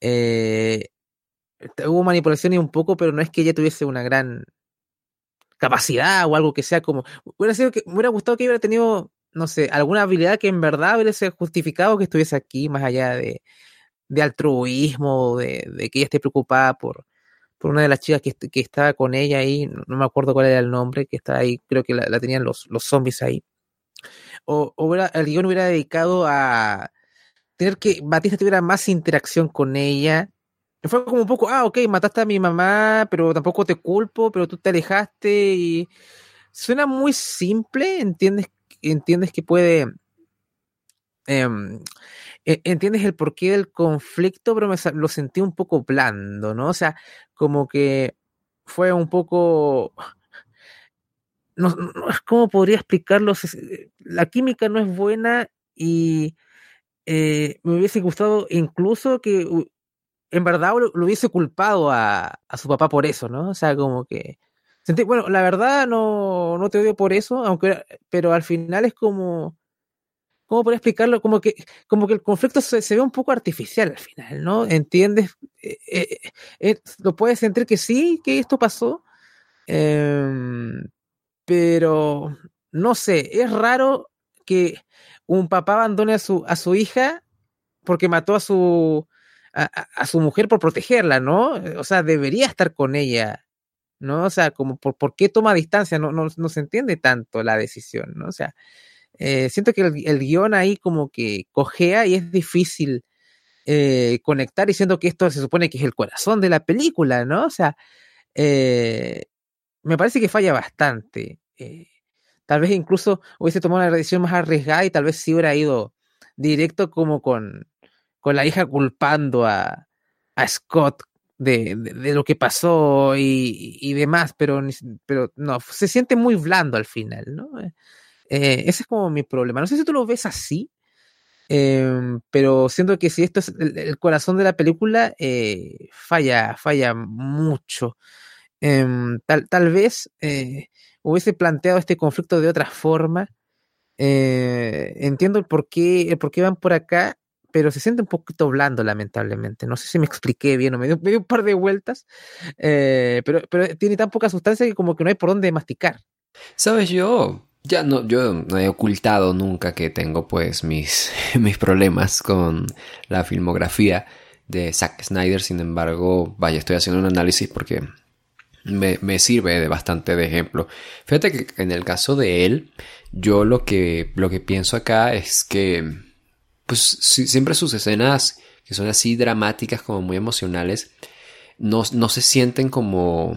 eh, hubo manipulación y un poco, pero no es que ella tuviese una gran capacidad o algo que sea como. Hubiera sido que me hubiera gustado que hubiera tenido, no sé, alguna habilidad que en verdad hubiese justificado que estuviese aquí, más allá de, de altruismo, de, de, que ella esté preocupada por, por una de las chicas que, que estaba con ella ahí, no, me acuerdo cuál era el nombre, que está ahí, creo que la, tenían los, los zombies ahí. O, o el guion hubiera dedicado a tener que Batista tuviera más interacción con ella fue como un poco, ah, ok, mataste a mi mamá, pero tampoco te culpo, pero tú te alejaste suena muy simple, entiendes, entiendes que puede, em, e, entiendes el porqué del conflicto, pero me, lo sentí un poco blando, ¿no? O sea, como que fue un poco... No, ¿Cómo podría explicarlo? La química no es buena y eh, me hubiese gustado incluso que en verdad lo, hubiese culpado a, a, su papá por eso, ¿no? O sea, como que... Bueno, la verdad no, no te odio por eso, aunque, pero al final es como ¿cómo podría explicarlo? Como que, como que el conflicto se, ve un poco artificial al final, ¿no? ¿Entiendes? Eh, eh, lo puedes sentir que sí, que esto pasó, em, pero no sé, es raro que un papá abandone a su, a su hija porque mató a su, a, su mujer por protegerla, ¿no? O sea, debería estar con ella, ¿no? O sea, como por, por qué toma distancia, no, no, no se entiende tanto la decisión, ¿no? O sea, eh, siento que el, guion ahí como que cojea y es difícil eh, conectar diciendo que esto se supone que es el corazón de la película, ¿no? O sea, eh, me parece que falla bastante. Tal vez incluso hubiese tomado una decisión más arriesgada y tal vez sí hubiera ido directo como con, con la hija culpando a, a Scott de, de, lo que pasó y, y, demás, pero, pero no, se siente muy blando al final, ¿no? Eh, ese es como mi problema. No sé si tú lo ves así, em, pero siento que si esto es el, corazón de la película, eh, falla, falla mucho. Em, tal, tal, vez eh, hubiese planteado este conflicto de otra forma. entiendo el por, qué, el por qué van por acá, pero se siente un poquito blando, lamentablemente. No sé si me expliqué bien o me dio, un par de vueltas, pero, pero tiene tan poca sustancia que como que no hay por dónde masticar. Sabes, yo ya no, yo no he ocultado nunca que tengo pues mis, mis problemas con la filmografía de Zack Snyder, sin embargo, vaya, estoy haciendo un análisis porque me, sirve de bastante de ejemplo. Fíjate que en el caso de él, yo lo que, lo que pienso acá es que, pues siempre sus escenas que son así dramáticas, como muy emocionales, no, no se sienten como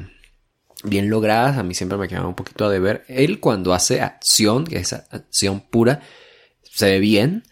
bien logradas, a mí siempre me quedan un poquito a deber. Él cuando hace acción, que es acción pura, se ve bien,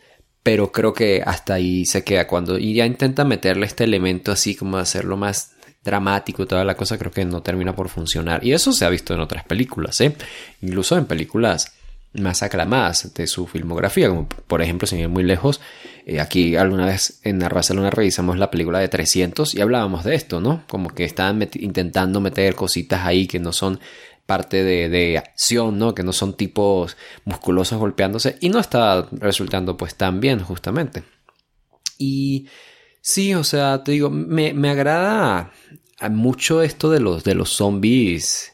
pero creo que hasta ahí se queda. Cuando y ya intenta meterle este elemento así como hacerlo más dramático y toda la cosa, creo que no termina por funcionar. Y eso se ha visto en otras películas, ¿eh? Incluso en películas más aclamadas de su filmografía, como por ejemplo, sin ir muy lejos, eh, aquí alguna vez en Barcelona revisamos la película de 300 y hablábamos de esto, ¿no? Como que estaban intentando meter cositas ahí que no son parte de, de, acción, ¿no? Que no son tipos musculosos golpeándose y no está resultando pues tan bien justamente. Y sí, o sea, te digo, me, me agrada mucho esto de los, de los zombies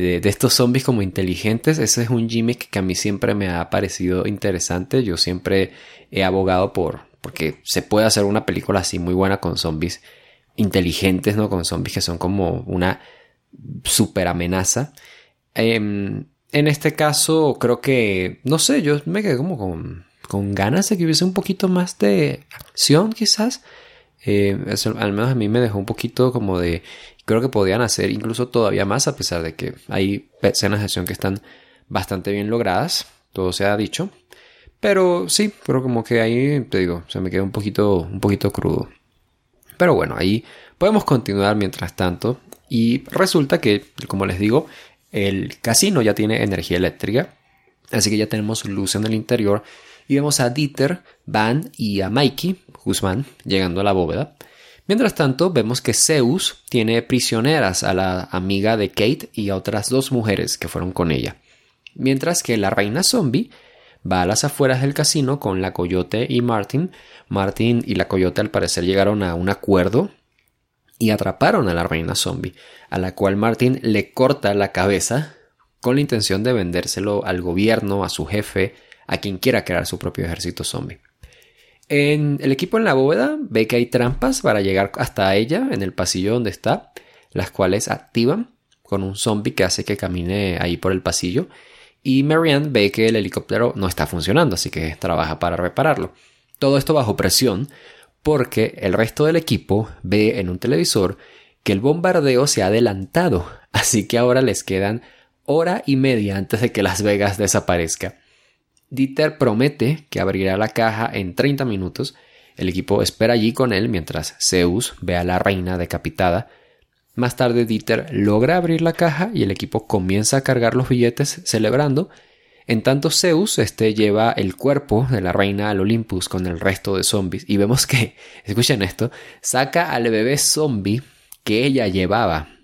de, estos zombies como inteligentes. Ese es un gimmick que a mí siempre me ha parecido interesante. Yo siempre he abogado por porque se puede hacer una película así muy buena con zombies inteligentes, ¿no? Con zombies que son como una super amenaza. Em, en este caso, creo que, no sé, yo me quedé como con, con ganas de que hubiese un poquito más de acción, quizás. Eh, al menos a mí me dejó un poquito como de creo que podían hacer incluso todavía más a pesar de que hay escenas de acción que están bastante bien logradas, todo se ha dicho. Pero sí, pero como que ahí, te digo, se me quedó un poquito, un poquito crudo. Pero bueno, ahí podemos continuar mientras tanto. Y resulta que, como les digo, el casino ya tiene energía eléctrica. Así que ya tenemos luz en el interior. Y vemos a Dieter, Van y a Mikey, Guzmán, llegando a la bóveda. Mientras tanto, vemos que Zeus tiene prisioneras a la amiga de Kate y a otras dos mujeres que fueron con ella. Mientras que la reina zombie va a las afueras del casino con la coyote y Martin. Martin y la coyote al parecer llegaron a un acuerdo y atraparon a la reina zombie, a la cual Martin le corta la cabeza con la intención de vendérselo al gobierno, a su jefe, a quien quiera crear su propio ejército zombie. En el equipo en la bóveda ve que hay trampas para llegar hasta ella en el pasillo donde está, las cuales activan con un zombie que hace que camine ahí por el pasillo. Y Marianne ve que el helicóptero no está funcionando, así que trabaja para repararlo. Todo esto bajo presión, porque el resto del equipo ve en un televisor que el bombardeo se ha adelantado, así que ahora les quedan hora y media antes de que Las Vegas desaparezca. Dieter promete que abrirá la caja en 30 minutos. El equipo espera allí con él mientras Zeus ve a la reina decapitada. Más tarde Dieter logra abrir la caja y el equipo comienza a cargar los billetes celebrando. En tanto Zeus este, lleva el cuerpo de la reina al Olympus con el resto de zombies y vemos que, escuchen esto, saca al bebé zombie que ella llevaba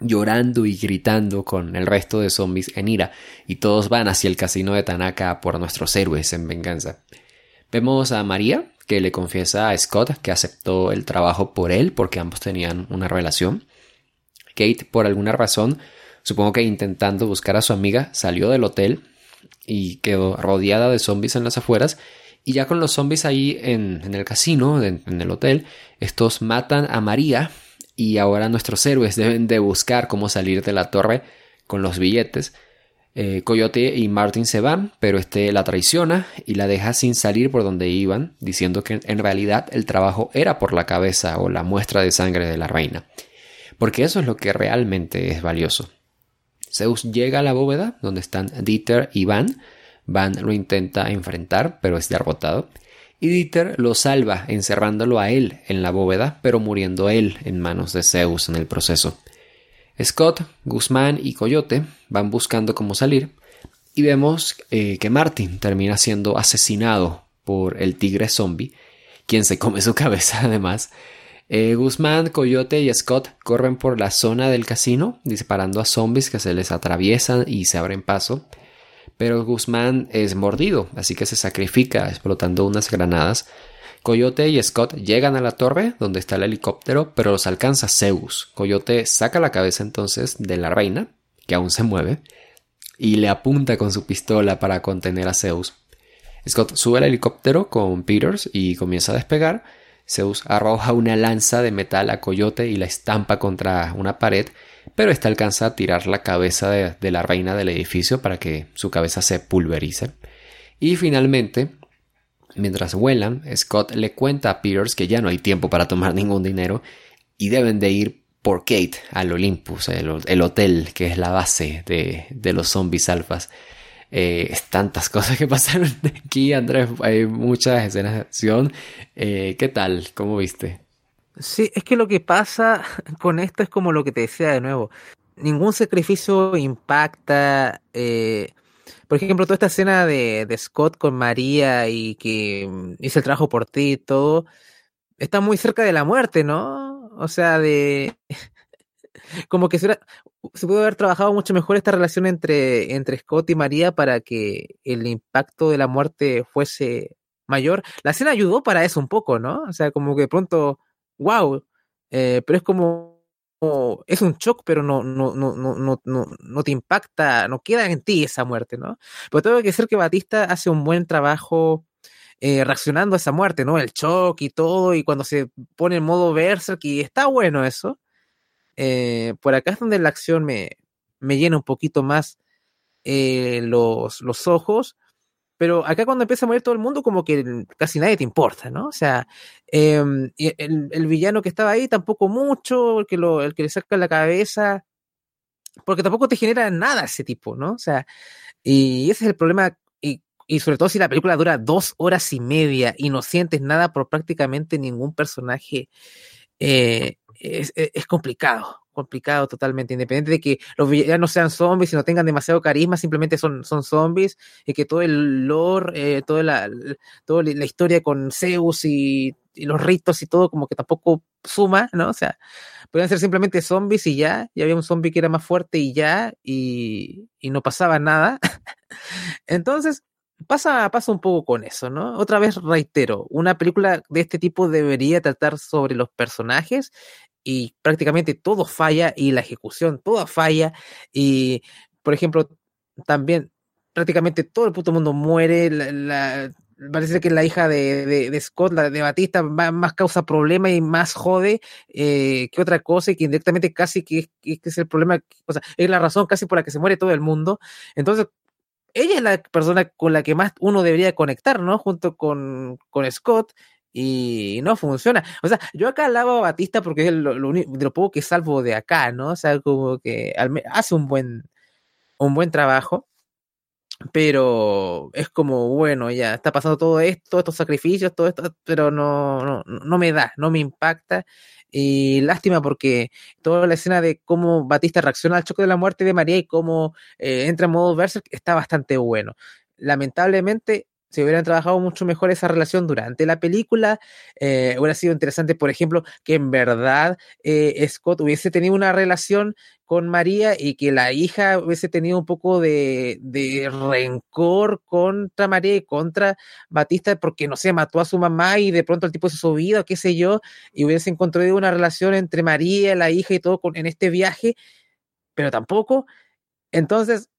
llorando y gritando con el resto de zombies en ira, y todos van hacia el casino de Tanaka por nuestros héroes en venganza. Vemos a María, que le confiesa a Scott que aceptó el trabajo por él porque ambos tenían una relación. Kate, por alguna razón, supongo que intentando buscar a su amiga, salió del hotel y quedó rodeada de zombies en las afueras. Y ya con los zombies ahí en, el casino, en el hotel, estos matan a María y ahora nuestros héroes deben de buscar cómo salir de la torre con los billetes. Eh, Coyote y Martin se van, pero este la traiciona y la deja sin salir por donde iban, diciendo que en realidad el trabajo era por la cabeza o la muestra de sangre de la reina. Porque eso es lo que realmente es valioso. Zeus llega a la bóveda donde están Dieter y Van. Van lo intenta enfrentar, pero es derrotado y Dieter lo salva encerrándolo a él en la bóveda, pero muriendo él en manos de Zeus en el proceso. Scott, Guzmán y Coyote van buscando cómo salir y vemos eh, que Martin termina siendo asesinado por el tigre zombie, quien se come su cabeza además. Eh, Guzmán, Coyote y Scott corren por la zona del casino disparando a zombies que se les atraviesan y se abren paso pero Guzmán es mordido, así que se sacrifica explotando unas granadas. Coyote y Scott llegan a la torre donde está el helicóptero, pero los alcanza Zeus. Coyote saca la cabeza entonces de la reina, que aún se mueve, y le apunta con su pistola para contener a Zeus. Scott sube al helicóptero con Peters y comienza a despegar. Zeus arroja una lanza de metal a Coyote y la estampa contra una pared pero ésta alcanza a tirar la cabeza de, la reina del edificio para que su cabeza se pulverice. Y finalmente, mientras vuelan, Scott le cuenta a Peters que ya no hay tiempo para tomar ningún dinero y deben de ir por Kate al Olympus, el, hotel que es la base de, los zombies alfas. Eh, tantas cosas que pasaron aquí, Andrés. Hay muchas escenas de acción. Eh, ¿Qué tal? ¿Cómo viste? Sí, es que lo que pasa con esto es como lo que te decía de nuevo. Ningún sacrificio impacta. Eh, por ejemplo, toda esta escena de, Scott con María y que mm, hizo el trabajo por ti y todo, está muy cerca de la muerte, ¿no? O sea, de. como que se, se pudo haber trabajado mucho mejor esta relación entre, entre Scott y María para que el impacto de la muerte fuese mayor. La escena ayudó para eso un poco, ¿no? O sea, como que de pronto wow, eh, pero es como, es un shock, pero no, no, no, no, no, no, te impacta, no queda en ti esa muerte, ¿no? Pero tengo que decir que Batista hace un buen trabajo eh, reaccionando a esa muerte, ¿no? El shock y todo, y cuando se pone en modo Berserk, y está bueno eso. Eh, por acá es donde la acción me, me llena un poquito más los, los ojos, pero acá cuando empieza a morir todo el mundo, como que casi nadie te importa, ¿no? O sea, em, el, villano que estaba ahí tampoco mucho, el que, lo, el que le saca la cabeza, porque tampoco te genera nada ese tipo, ¿no? O sea, y ese es el problema, y, y sobre todo si la película dura dos horas y media y no sientes nada por prácticamente ningún personaje, eh, es, es complicado complicado totalmente, independiente de que los villanos sean zombies y no tengan demasiado carisma, simplemente son, son zombies, y que todo el lore, eh, toda, la, toda la historia con Zeus y, los ritos y todo como que tampoco suma, ¿no? O sea, podrían ser simplemente zombies y ya, y había un zombie que era más fuerte y ya, y, y no pasaba nada. Entonces, pasa, pasa un poco con eso, ¿no? Otra vez reitero, una película de este tipo debería tratar sobre los personajes y prácticamente todo falla y la ejecución toda falla y por ejemplo también prácticamente todo el puto mundo muere parece que la hija de, de, Scott, la de Batista, más causa problema y más jode eh, que otra cosa y que indirectamente casi que, es el problema, o sea, es la razón casi por la que se muere todo el mundo. Entonces, ella es la persona con la que más uno debería conectar, ¿no? Junto con, con Scott y no funciona. O sea, yo acá alabo a Batista porque es lo, único, lo poco que salvo de acá, ¿no? O sea, como que hace un buen, un buen trabajo, pero es como, bueno, ya está pasando todo esto, estos sacrificios, todo esto, pero no, no, no me da, no me impacta. Y lástima porque toda la escena de cómo Batista reacciona al choque de la muerte de María y cómo eh, entra en modo Berserk está bastante bueno. Lamentablemente, si hubieran trabajado mucho mejor esa relación durante la película, eh, hubiera sido interesante, por ejemplo, que en verdad eh, Scott hubiese tenido una relación con María y que la hija hubiese tenido un poco de, de, rencor contra María y contra Batista porque, no sé, mató a su mamá y de pronto el tipo se su vida, qué sé yo, y hubiese encontrado una relación entre María, la hija y todo en este viaje, pero tampoco. Entonces,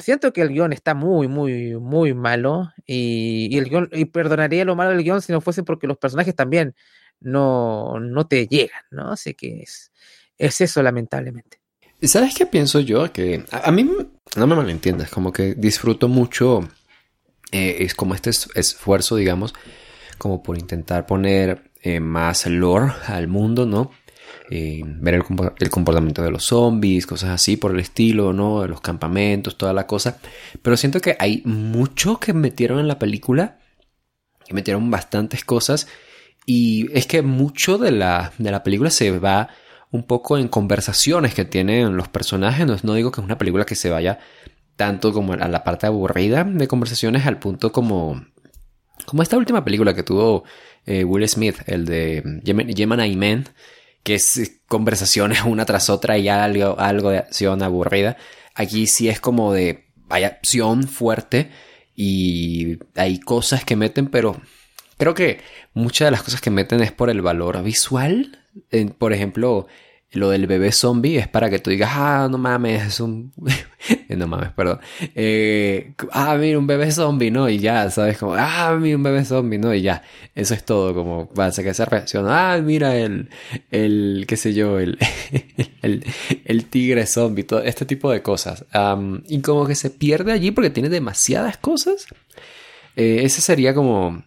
siento que el guion está muy, muy, muy malo y, el guion, y perdonaría lo malo del guion si no fuese porque los personajes también no, no te llegan, ¿no? Así que es, es eso lamentablemente. ¿Sabes qué pienso yo? Que a, mí, no me malentiendas, como que disfruto mucho, eh, es como este esfuerzo, digamos, como por intentar poner eh, más lore al mundo, ¿no? Eh, ver el, comportamiento de los zombies, cosas así por el estilo, ¿no? Los campamentos, toda la cosa. Pero siento que hay mucho que metieron en la película, que metieron bastantes cosas. Y es que mucho de la, de la película se va un poco en conversaciones que tienen los personajes. No, no digo que es una película que se vaya tanto como a la parte aburrida de conversaciones al punto como como esta última película que tuvo eh, Will Smith, el de Gemini Man, que es conversaciones una tras otra y algo, algo de acción aburrida. Aquí sí es como de, hay acción fuerte y hay cosas que meten, pero creo que muchas de las cosas que meten es por el valor visual. por ejemplo, lo del bebé zombie es para que tú digas, ah, no mames, es un... no mames, perdón. Eh, ah, mira, un bebé zombie, ¿no? Y ya, ¿sabes? Como, ah, mira, un bebé zombie, ¿no? Y ya. Eso es todo, como, para que se reacciona. Ah, mira, el, el, qué sé yo, el, el, tigre zombie, todo este tipo de cosas. y como que se pierde allí porque tiene demasiadas cosas. Eh, sería como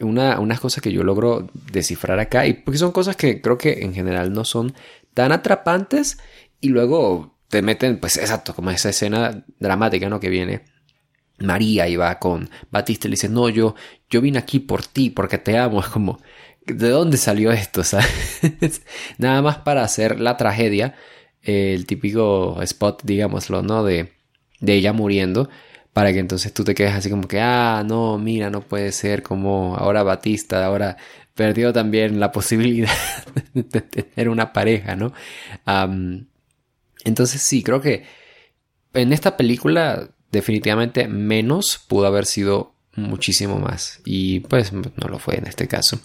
una, unas cosas que yo logro descifrar acá. Y porque son cosas que creo que en general no son tan atrapantes y luego te meten, pues exacto, como esa escena dramática, ¿no? Que viene María y va con Batista y le dice, no, yo, yo vine aquí por ti, porque te amo. Es como, ¿de dónde salió esto? Nada más para hacer la tragedia, el típico spot, digámoslo, ¿no? De, de ella muriendo para que entonces tú te quedes así como que, ah, no, mira, no puede ser como ahora Batista, ahora perdió también la posibilidad de tener una pareja, ¿no? entonces sí, creo que en esta película definitivamente menos pudo haber sido muchísimo más y pues no lo fue en este caso.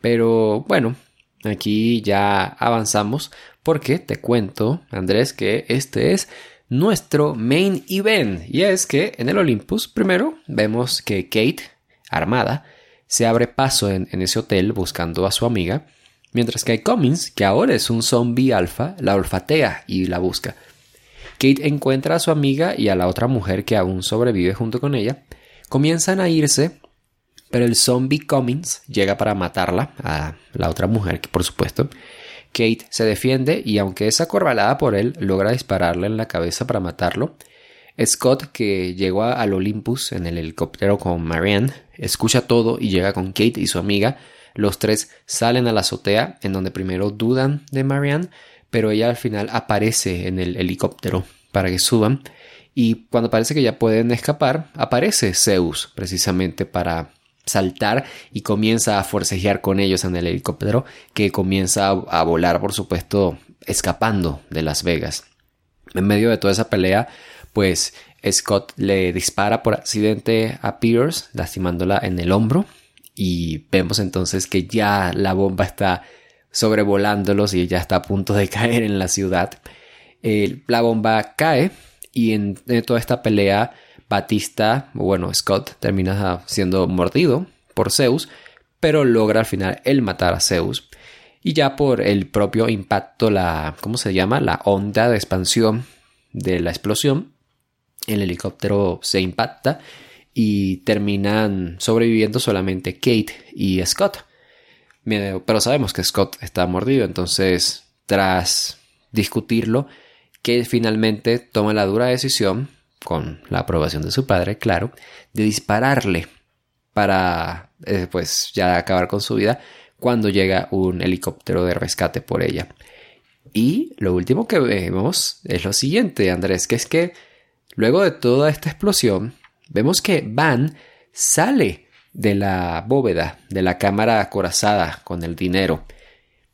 Pero bueno, aquí ya avanzamos porque te cuento, Andrés, que este es nuestro main event y es que en el Olympus primero vemos que Kate, armada, se abre paso en, ese hotel buscando a su amiga, mientras que Cummins, que ahora es un zombie alfa, la olfatea y la busca. Kate encuentra a su amiga y a la otra mujer que aún sobrevive junto con ella. Comienzan a irse, pero el zombie Cummins llega para matarla, a la otra mujer, que por supuesto. Kate se defiende y aunque es acorralada por él, logra dispararle en la cabeza para matarlo. Scott, que llegó al Olympus en el helicóptero con Marianne, escucha todo y llega con Kate y su amiga. Los tres salen a la azotea, en donde primero dudan de Marianne, pero ella al final aparece en el helicóptero para que suban. Y cuando parece que ya pueden escapar, aparece Zeus precisamente para saltar y comienza a forcejear con ellos en el helicóptero que comienza a, volar, por supuesto, escapando de Las Vegas. En medio de toda esa pelea, pues Scott le dispara por accidente a Pierce, lastimándola en el hombro. Y vemos entonces que ya la bomba está sobrevolándolos y ya está a punto de caer en la ciudad. la bomba cae y en, toda esta pelea Batista, bueno, Scott termina siendo mordido por Zeus, pero logra al final el matar a Zeus. Y ya por el propio impacto, la, ¿cómo se llama? La onda de expansión de la explosión, el helicóptero se impacta y terminan sobreviviendo solamente Kate y Scott. pero sabemos que Scott está mordido, entonces tras discutirlo, que finalmente toma la dura decisión, con la aprobación de su padre, claro, de dispararle para eh, pues ya acabar con su vida cuando llega un helicóptero de rescate por ella. Y lo último que vemos es lo siguiente, Andrés, que es que luego de toda esta explosión, vemos que Van sale de la bóveda de la cámara acorazada con el dinero.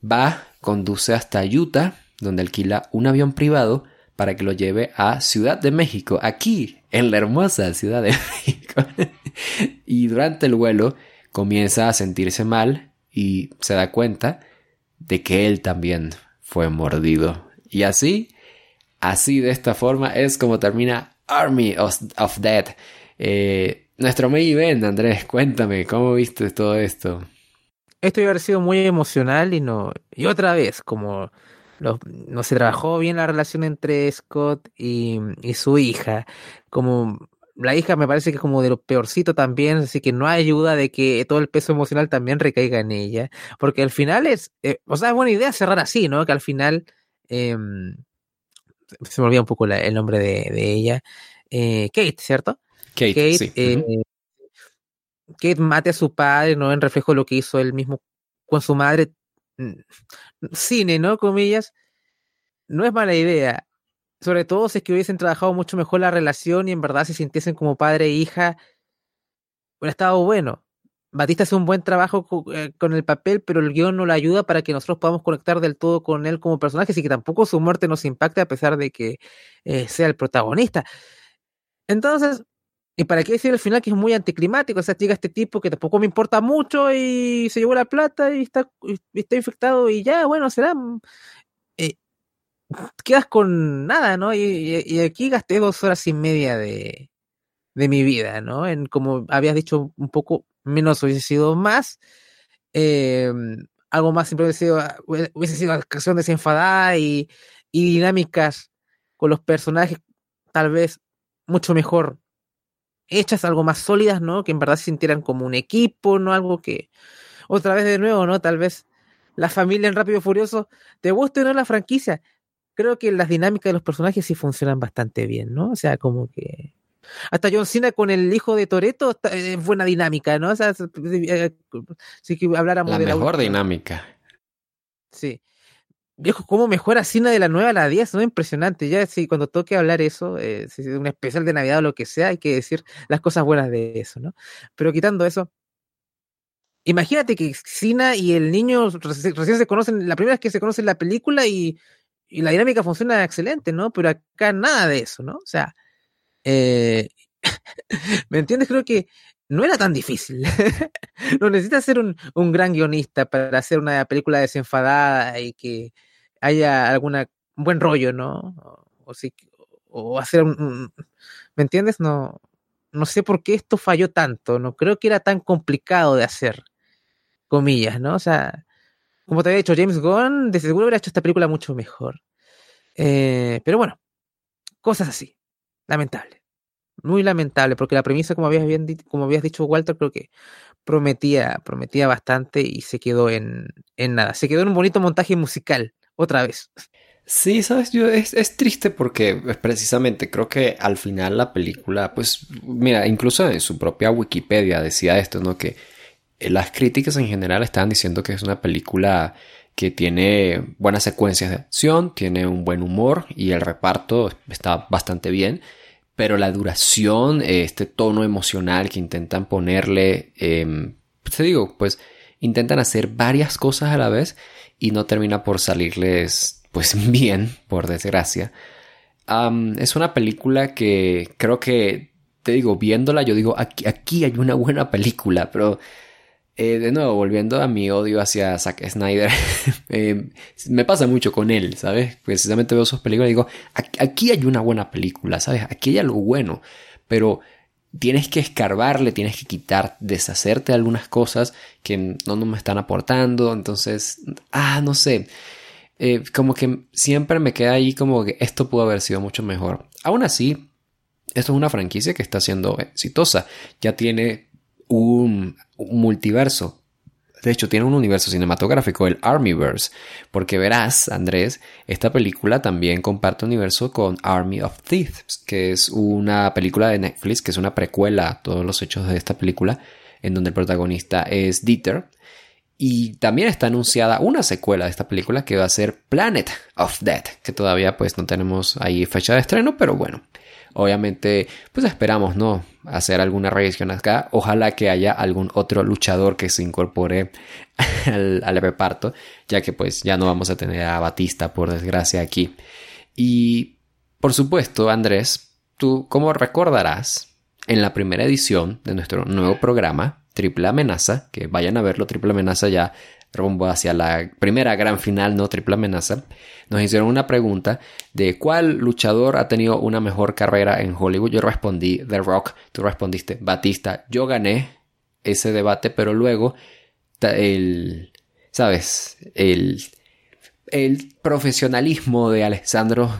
Va, conduce hasta Utah, donde alquila un avión privado para que lo lleve a Ciudad de México, aquí, en la hermosa Ciudad de México. y durante el vuelo comienza a sentirse mal y se da cuenta de que él también fue mordido. Y así, así de esta forma es como termina Army of, Dead. Eh, nuestro main event, Andrés, cuéntame, ¿cómo viste todo esto? Esto iba a haber sido muy emocional y no. Y otra vez, como no se trabajó bien la relación entre Scott y, y, su hija. Como la hija me parece que es como de lo peorcito también, así que no hay ayuda de que todo el peso emocional también recaiga en ella. Porque al final es, eh, o sea, es buena idea cerrar así, ¿no? Que al final, em, se me olvida un poco el nombre de, ella, eh, Kate, ¿cierto? Kate, Kate, eh, Kate mate a su padre, ¿no? En reflejo de lo que hizo él mismo con su madre. Mm, cine, ¿no? Comillas. No es mala idea. Sobre todo si es que hubiesen trabajado mucho mejor la relación y en verdad se sintiesen como padre e hija, hubiera estado bueno. Batista hace un buen trabajo eh, con el papel, pero el guion no lo ayuda para que nosotros podamos conectar del todo con él como personaje, y que tampoco su muerte nos impacte a pesar de que eh, sea el protagonista. Entonces, ¿y para qué decir al final que es muy anticlimático? O sea, llega este tipo que tampoco me importa mucho y se llevó la plata y está, infectado y ya, bueno, será quedas con nada, ¿no? Y, aquí gasté dos horas y media de, de, mi vida, ¿no? En como habías dicho, un poco menos hubiese sido más. Em, algo más siempre hubiese sido, hubiese sido acción desenfadada y, y dinámicas con los personajes tal vez mucho mejor hechas, algo más sólidas, ¿no? Que en verdad se sintieran como un equipo, ¿no? Algo que, otra vez de nuevo, ¿no? Tal vez la familia en Rápido y Furioso, te guste o no la franquicia, creo que las dinámicas de los personajes sí funcionan bastante bien, ¿no? O sea, como que. Hasta John Cena con el hijo de Toreto es buena dinámica, ¿no? O sea, si eh, que habláramos la de mejor dinámica. Sí. Viejo, cómo mejora Cena de la nueva a la 10, ¿no? Impresionante. Ya, sí, cuando toque hablar eso, eh, si es un especial de Navidad o lo que sea, hay que decir las cosas buenas de eso, ¿no? Pero quitando eso, imagínate que Cena y el niño recién se conocen, la primera vez que se conocen la película y y la dinámica funciona excelente, ¿no? Pero acá nada de eso, ¿no? O sea, eh, ¿me entiendes? Creo que no era tan difícil. no necesitas ser un, gran guionista para hacer una película desenfadada y que haya alguna buen rollo, ¿no? O, o hacer un, ¿me entiendes? No, no sé por qué esto falló tanto, no creo que era tan complicado de hacer, comillas, ¿no? O sea, como te había dicho, James Gunn de seguro hubiera hecho esta película mucho mejor. Eh, pero bueno, cosas así. Lamentable. Muy lamentable, porque la premisa, como habías, como habías dicho, Walter, creo que prometía, prometía bastante y se quedó en, en nada. Se quedó en un bonito montaje musical, otra vez. Sí, sabes, yo es, es, triste porque pues, precisamente creo que al final la película, pues, mira, incluso en su propia Wikipedia decía esto, ¿no? Que las críticas en general estaban diciendo que es una película que tiene buenas secuencias de acción, tiene un buen humor y el reparto está bastante bien, pero la duración, este tono emocional que intentan ponerle, eh, te digo, pues intentan hacer varias cosas a la vez y no termina por salirles pues bien, por desgracia. es una película que creo que, te digo, viéndola, yo digo, aquí, aquí hay una buena película, pero eh, de nuevo, volviendo a mi odio hacia Zack Snyder, eh, me pasa mucho con él, ¿sabes? Precisamente veo sus películas y digo, aquí hay una buena película, ¿sabes? Aquí hay algo bueno, pero tienes que escarbarle, tienes que quitar, deshacerte de algunas cosas que no, me están aportando, entonces, ah, no sé, eh, como que siempre me queda ahí como que esto pudo haber sido mucho mejor. Aún así, esto es una franquicia que está siendo exitosa, ya tiene un, multiverso. de hecho, tiene un universo cinematográfico, el Armyverse, porque verás, Andrés, esta película también comparte universo con Army of Thieves, que es una película de Netflix, que es una precuela a todos los hechos de esta película, en donde el protagonista es Dieter. Y también está anunciada una secuela de esta película que va a ser Planet of Death, que todavía pues no tenemos ahí fecha de estreno, pero bueno, Obviamente, pues esperamos, ¿no? Hacer alguna revisión acá. Ojalá que haya algún otro luchador que se incorpore al, al, reparto, ya que pues ya no vamos a tener a Batista, por desgracia, aquí. Y, por supuesto, Andrés, tú, como recordarás, en la primera edición de nuestro nuevo programa, Triple Amenaza, que vayan a verlo, Triple Amenaza ya rumbo hacia la primera gran final, no triple amenaza, nos hicieron una pregunta de cuál luchador ha tenido una mejor carrera en Hollywood. Yo respondí The Rock, tú respondiste Batista. Yo gané ese debate, pero luego el, ¿sabes? El, el profesionalismo de Alessandro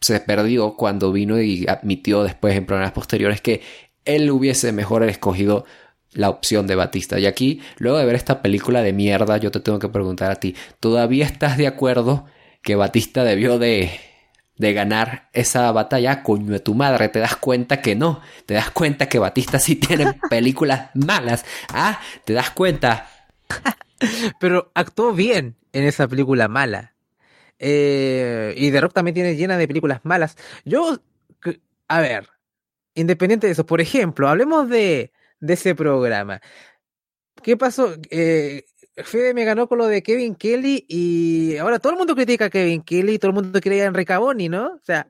se perdió cuando vino y admitió después en programas posteriores que él hubiese mejor escogido la opción de Batista. Y aquí, luego de ver esta película de mierda, yo te tengo que preguntar a ti, ¿todavía estás de acuerdo que Batista debió de, de ganar esa batalla? Coño de tu madre, te das cuenta que no, te das cuenta que Batista sí tiene películas malas, ¿ah? ¿Te das cuenta? Pero actuó bien en esa película mala. Eh, y The Rock también tiene llena de películas malas. Yo, a ver, independiente de eso, por ejemplo, hablemos de de ese programa. ¿Qué pasó? Eh, Fede me ganó con lo de Kevin Kelly y ahora todo el mundo critica a Kevin Kelly y todo el mundo creía en Recaboni, ¿no? O sea,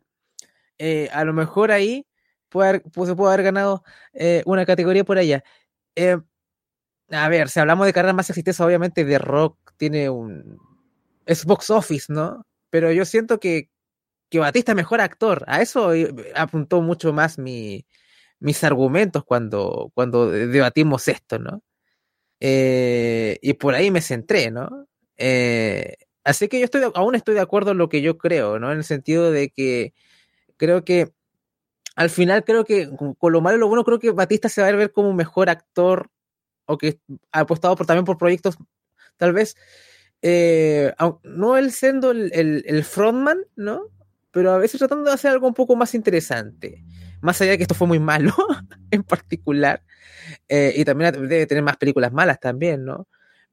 eh, a lo mejor ahí puede pues, se puede haber ganado eh, una categoría por allá. A ver, si hablamos de carreras más exitosas, obviamente The Rock tiene un... es box office, ¿no? Pero yo siento que, que Batista es mejor actor. A eso apuntó mucho más mi, mis argumentos cuando, cuando debatimos esto, ¿no? Eh, y por ahí me centré, ¿no? Eh, así que yo estoy, aún estoy de acuerdo en lo que yo creo, ¿no? En el sentido de que creo que al final creo que con lo malo y lo bueno creo que Batista se va a ver como mejor actor o que ha apostado por, también por proyectos tal vez eh, no él siendo el, frontman, ¿no? Pero a veces tratando de hacer algo un poco más interesante más allá de que esto fue muy malo en particular, eh, y también debe tener más películas malas también, ¿no?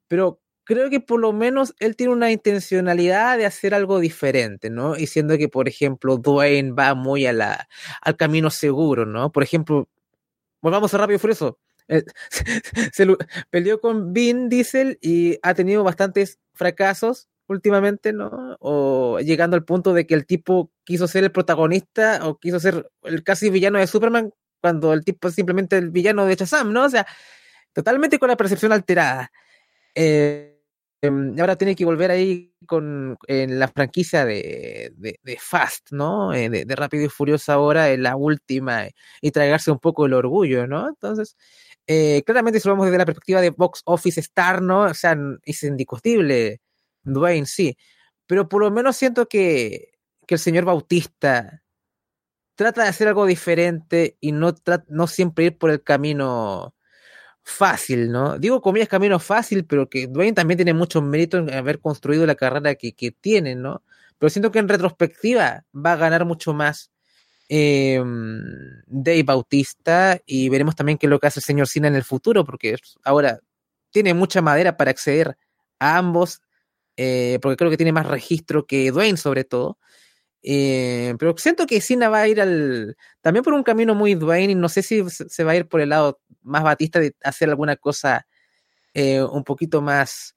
Pero creo que por lo menos él tiene una intencionalidad de hacer algo diferente, ¿no? Y siendo que, por ejemplo, Dwayne va muy a la, al camino seguro, ¿no? Por ejemplo, volvamos a Rápido Furioso. Eh, se, peleó con Vin Diesel y ha tenido bastantes fracasos últimamente, ¿no? O llegando al punto de que el tipo quiso ser el protagonista o quiso ser el casi villano de Superman cuando el tipo es simplemente el villano de Shazam, ¿no? O sea, totalmente con la percepción alterada. Eh, em, ahora tiene que volver ahí con en la franquicia de, de, Fast, ¿no? Eh, de, Rápido y Furioso ahora, en la última, y tragarse un poco el orgullo, ¿no? Entonces, eh, claramente si lo vemos desde la perspectiva de Box Office Star, ¿no? O sea, es indiscutible Dwayne, sí. Pero por lo menos siento que, que el señor Bautista trata de hacer algo diferente y no, no siempre ir por el camino fácil, ¿no? Digo comillas camino fácil, pero que Dwayne también tiene mucho mérito en haber construido la carrera que, que tiene, ¿no? Pero siento que en retrospectiva va a ganar mucho más eh, Dave Bautista y veremos también qué es lo que hace el señor Cena en el futuro, porque ahora tiene mucha madera para acceder a ambos eh, porque creo que tiene más registro que Dwayne sobre todo. Eh, pero siento que Cena va a ir al también por un camino muy Dwayne y no sé si se va a ir por el lado más Batista de hacer alguna cosa eh, un poquito más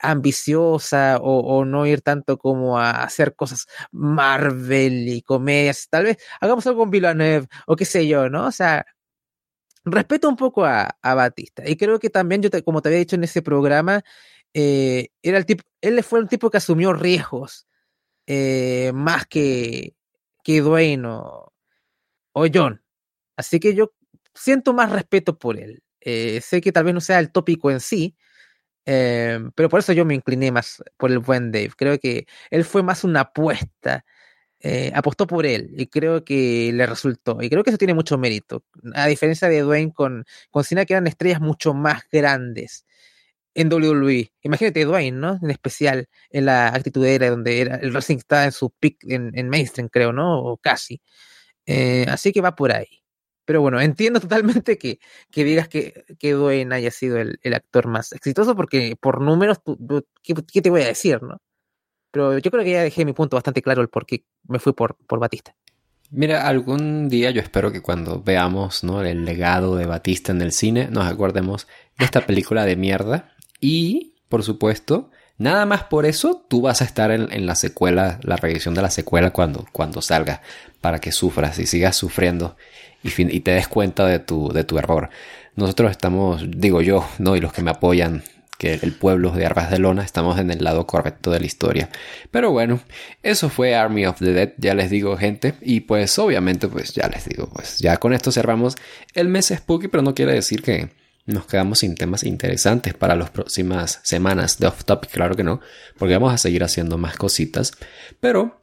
ambiciosa o, no ir tanto como a hacer cosas Marvel y comedias. Tal vez hagamos algo con Villeneuve o qué sé yo, ¿no? O sea, respeto un poco a, a Batista y creo que también yo, como te había dicho en ese programa, eh, era el tipo, él fue un tipo que asumió riesgos eh, más que, que Dwayne o, John. Así que yo siento más respeto por él. Eh, sé que tal vez no sea el tópico en sí, pero por eso yo me incliné más por el buen Dave. Creo que él fue más una apuesta. apostó por él y creo que le resultó. Y creo que eso tiene mucho mérito. A diferencia de Dwayne con, con Cena, que eran estrellas mucho más grandes. En WWE. Imagínate Dwayne, ¿no? En especial en la actitud era donde era, el wrestling estaba en su peak en, en mainstream, creo, ¿no? O casi. Eh, así que va por ahí. Pero bueno, entiendo totalmente que, que digas que, que Dwayne haya sido el, el, actor más exitoso, porque por números, ¿qué, ¿qué, te voy a decir, no? Pero yo creo que ya dejé mi punto bastante claro el por qué me fui por, por Batista. Mira, algún día yo espero que cuando veamos ¿no? el legado de Batista en el cine, nos acordemos de esta película de mierda. Y, por supuesto, nada más por eso tú vas a estar en, la secuela, la revisión de la secuela cuando, cuando salga, para que sufras y sigas sufriendo y, fin, y te des cuenta de tu, de tu error. Nosotros estamos, digo yo, ¿no? Y los que me apoyan que el pueblo de Arras de Lona estamos en el lado correcto de la historia. Pero bueno, eso fue Army of the Dead, ya les digo gente, y pues obviamente pues ya les digo, pues ya con esto cerramos el mes spooky, pero no quiere decir que nos quedamos sin temas interesantes para las próximas semanas de off topic, claro que no, porque vamos a seguir haciendo más cositas, pero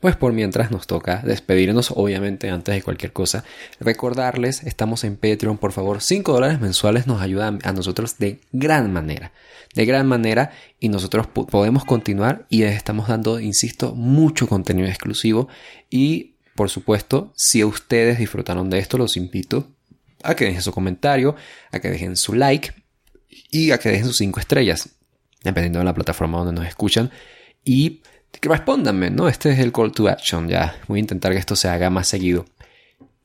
pues por mientras nos toca despedirnos, obviamente antes de cualquier cosa, recordarles, estamos en Patreon, por favor, 5 dólares mensuales nos ayudan a nosotros de gran manera, de gran manera y nosotros podemos continuar y les estamos dando, insisto, mucho contenido exclusivo y por supuesto, si ustedes disfrutaron de esto, los invito a que dejen su comentario, a que dejen su like y a que dejen sus 5 estrellas, dependiendo de la plataforma donde nos escuchan y respóndanme, ¿no? Este es el call to action, ya. Voy a intentar que esto se haga más seguido.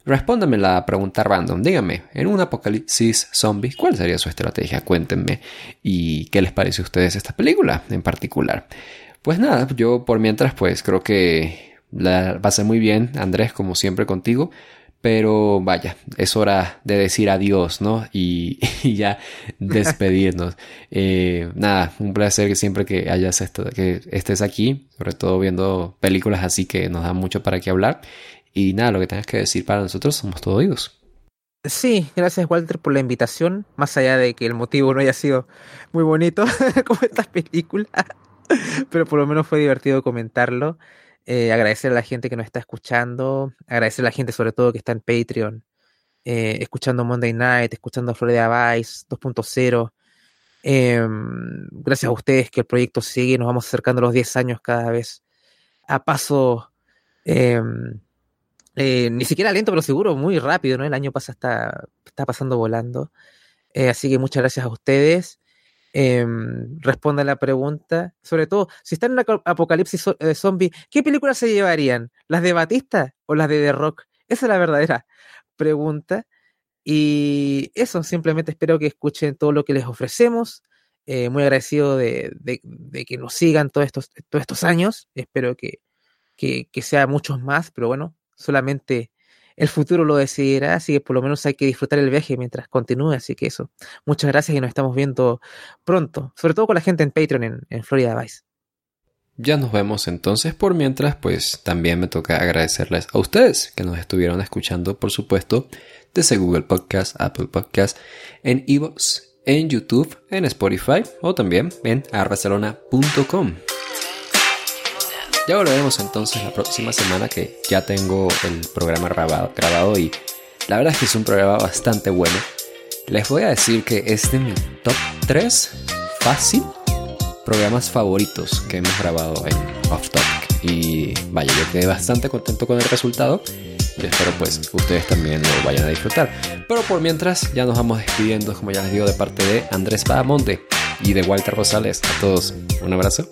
Respóndanme la pregunta random. Díganme, en un apocalipsis zombie, ¿cuál sería su estrategia? Cuéntenme. ¿Y qué les parece a ustedes esta película en particular? Pues nada, yo por mientras, pues creo que la pasé muy bien, Andrés, como siempre contigo. Pero vaya, es hora de decir adiós, ¿no? Y, ya despedirnos. eh, nada, un placer que siempre que hayas que estés aquí, sobre todo viendo películas así que nos dan mucho para qué hablar. Y nada, lo que tengas que decir para nosotros somos todos oídos. Sí, gracias Walter por la invitación, más allá de que el motivo no haya sido muy bonito como esta película, pero por lo menos fue divertido comentarlo. Eh, agradecer a la gente que nos está escuchando, agradecer a la gente sobre todo que está en Patreon, eh, escuchando Monday Night, escuchando Florida Vice 2.0. Eh, gracias a ustedes que el proyecto sigue, nos vamos acercando a los 10 años cada vez a paso, em, eh, ni siquiera lento, pero seguro, muy rápido, ¿no? El año pasa, está, está pasando volando. Así que muchas gracias a ustedes eh, responda la pregunta. Sobre todo, si están en una apocalipsis eh, zombie, ¿qué películas se llevarían? ¿Las de Batista o las de The Rock? Esa es la verdadera pregunta. Y eso, simplemente espero que escuchen todo lo que les ofrecemos. Eh, muy agradecido de, de, que nos sigan todos estos, todos estos años. Espero que, que sea muchos más, pero bueno, solamente el futuro lo decidirá, así que por lo menos hay que disfrutar el viaje mientras continúe, así que eso. Muchas gracias y nos estamos viendo pronto, sobre todo con la gente en Patreon en, en Florida Vice. Ya nos vemos entonces, por mientras pues también me toca agradecerles a ustedes que nos estuvieron escuchando, por supuesto, desde Google Podcast, Apple Podcast, en Evox, en YouTube, en Spotify o también en arbarcelona.com. Ya volveremos entonces la próxima semana que ya tengo el programa grabado, grabado, y la verdad es que es un programa bastante bueno. Les voy a decir que es de mi top 3 fácil programas favoritos que hemos grabado en Off Topic. Y vaya, yo quedé bastante contento con el resultado. Y espero pues ustedes también lo vayan a disfrutar. Pero por mientras ya nos vamos despidiendo, como ya les digo, de parte de Andrés Padamonte y de Walter Rosales. A todos un abrazo.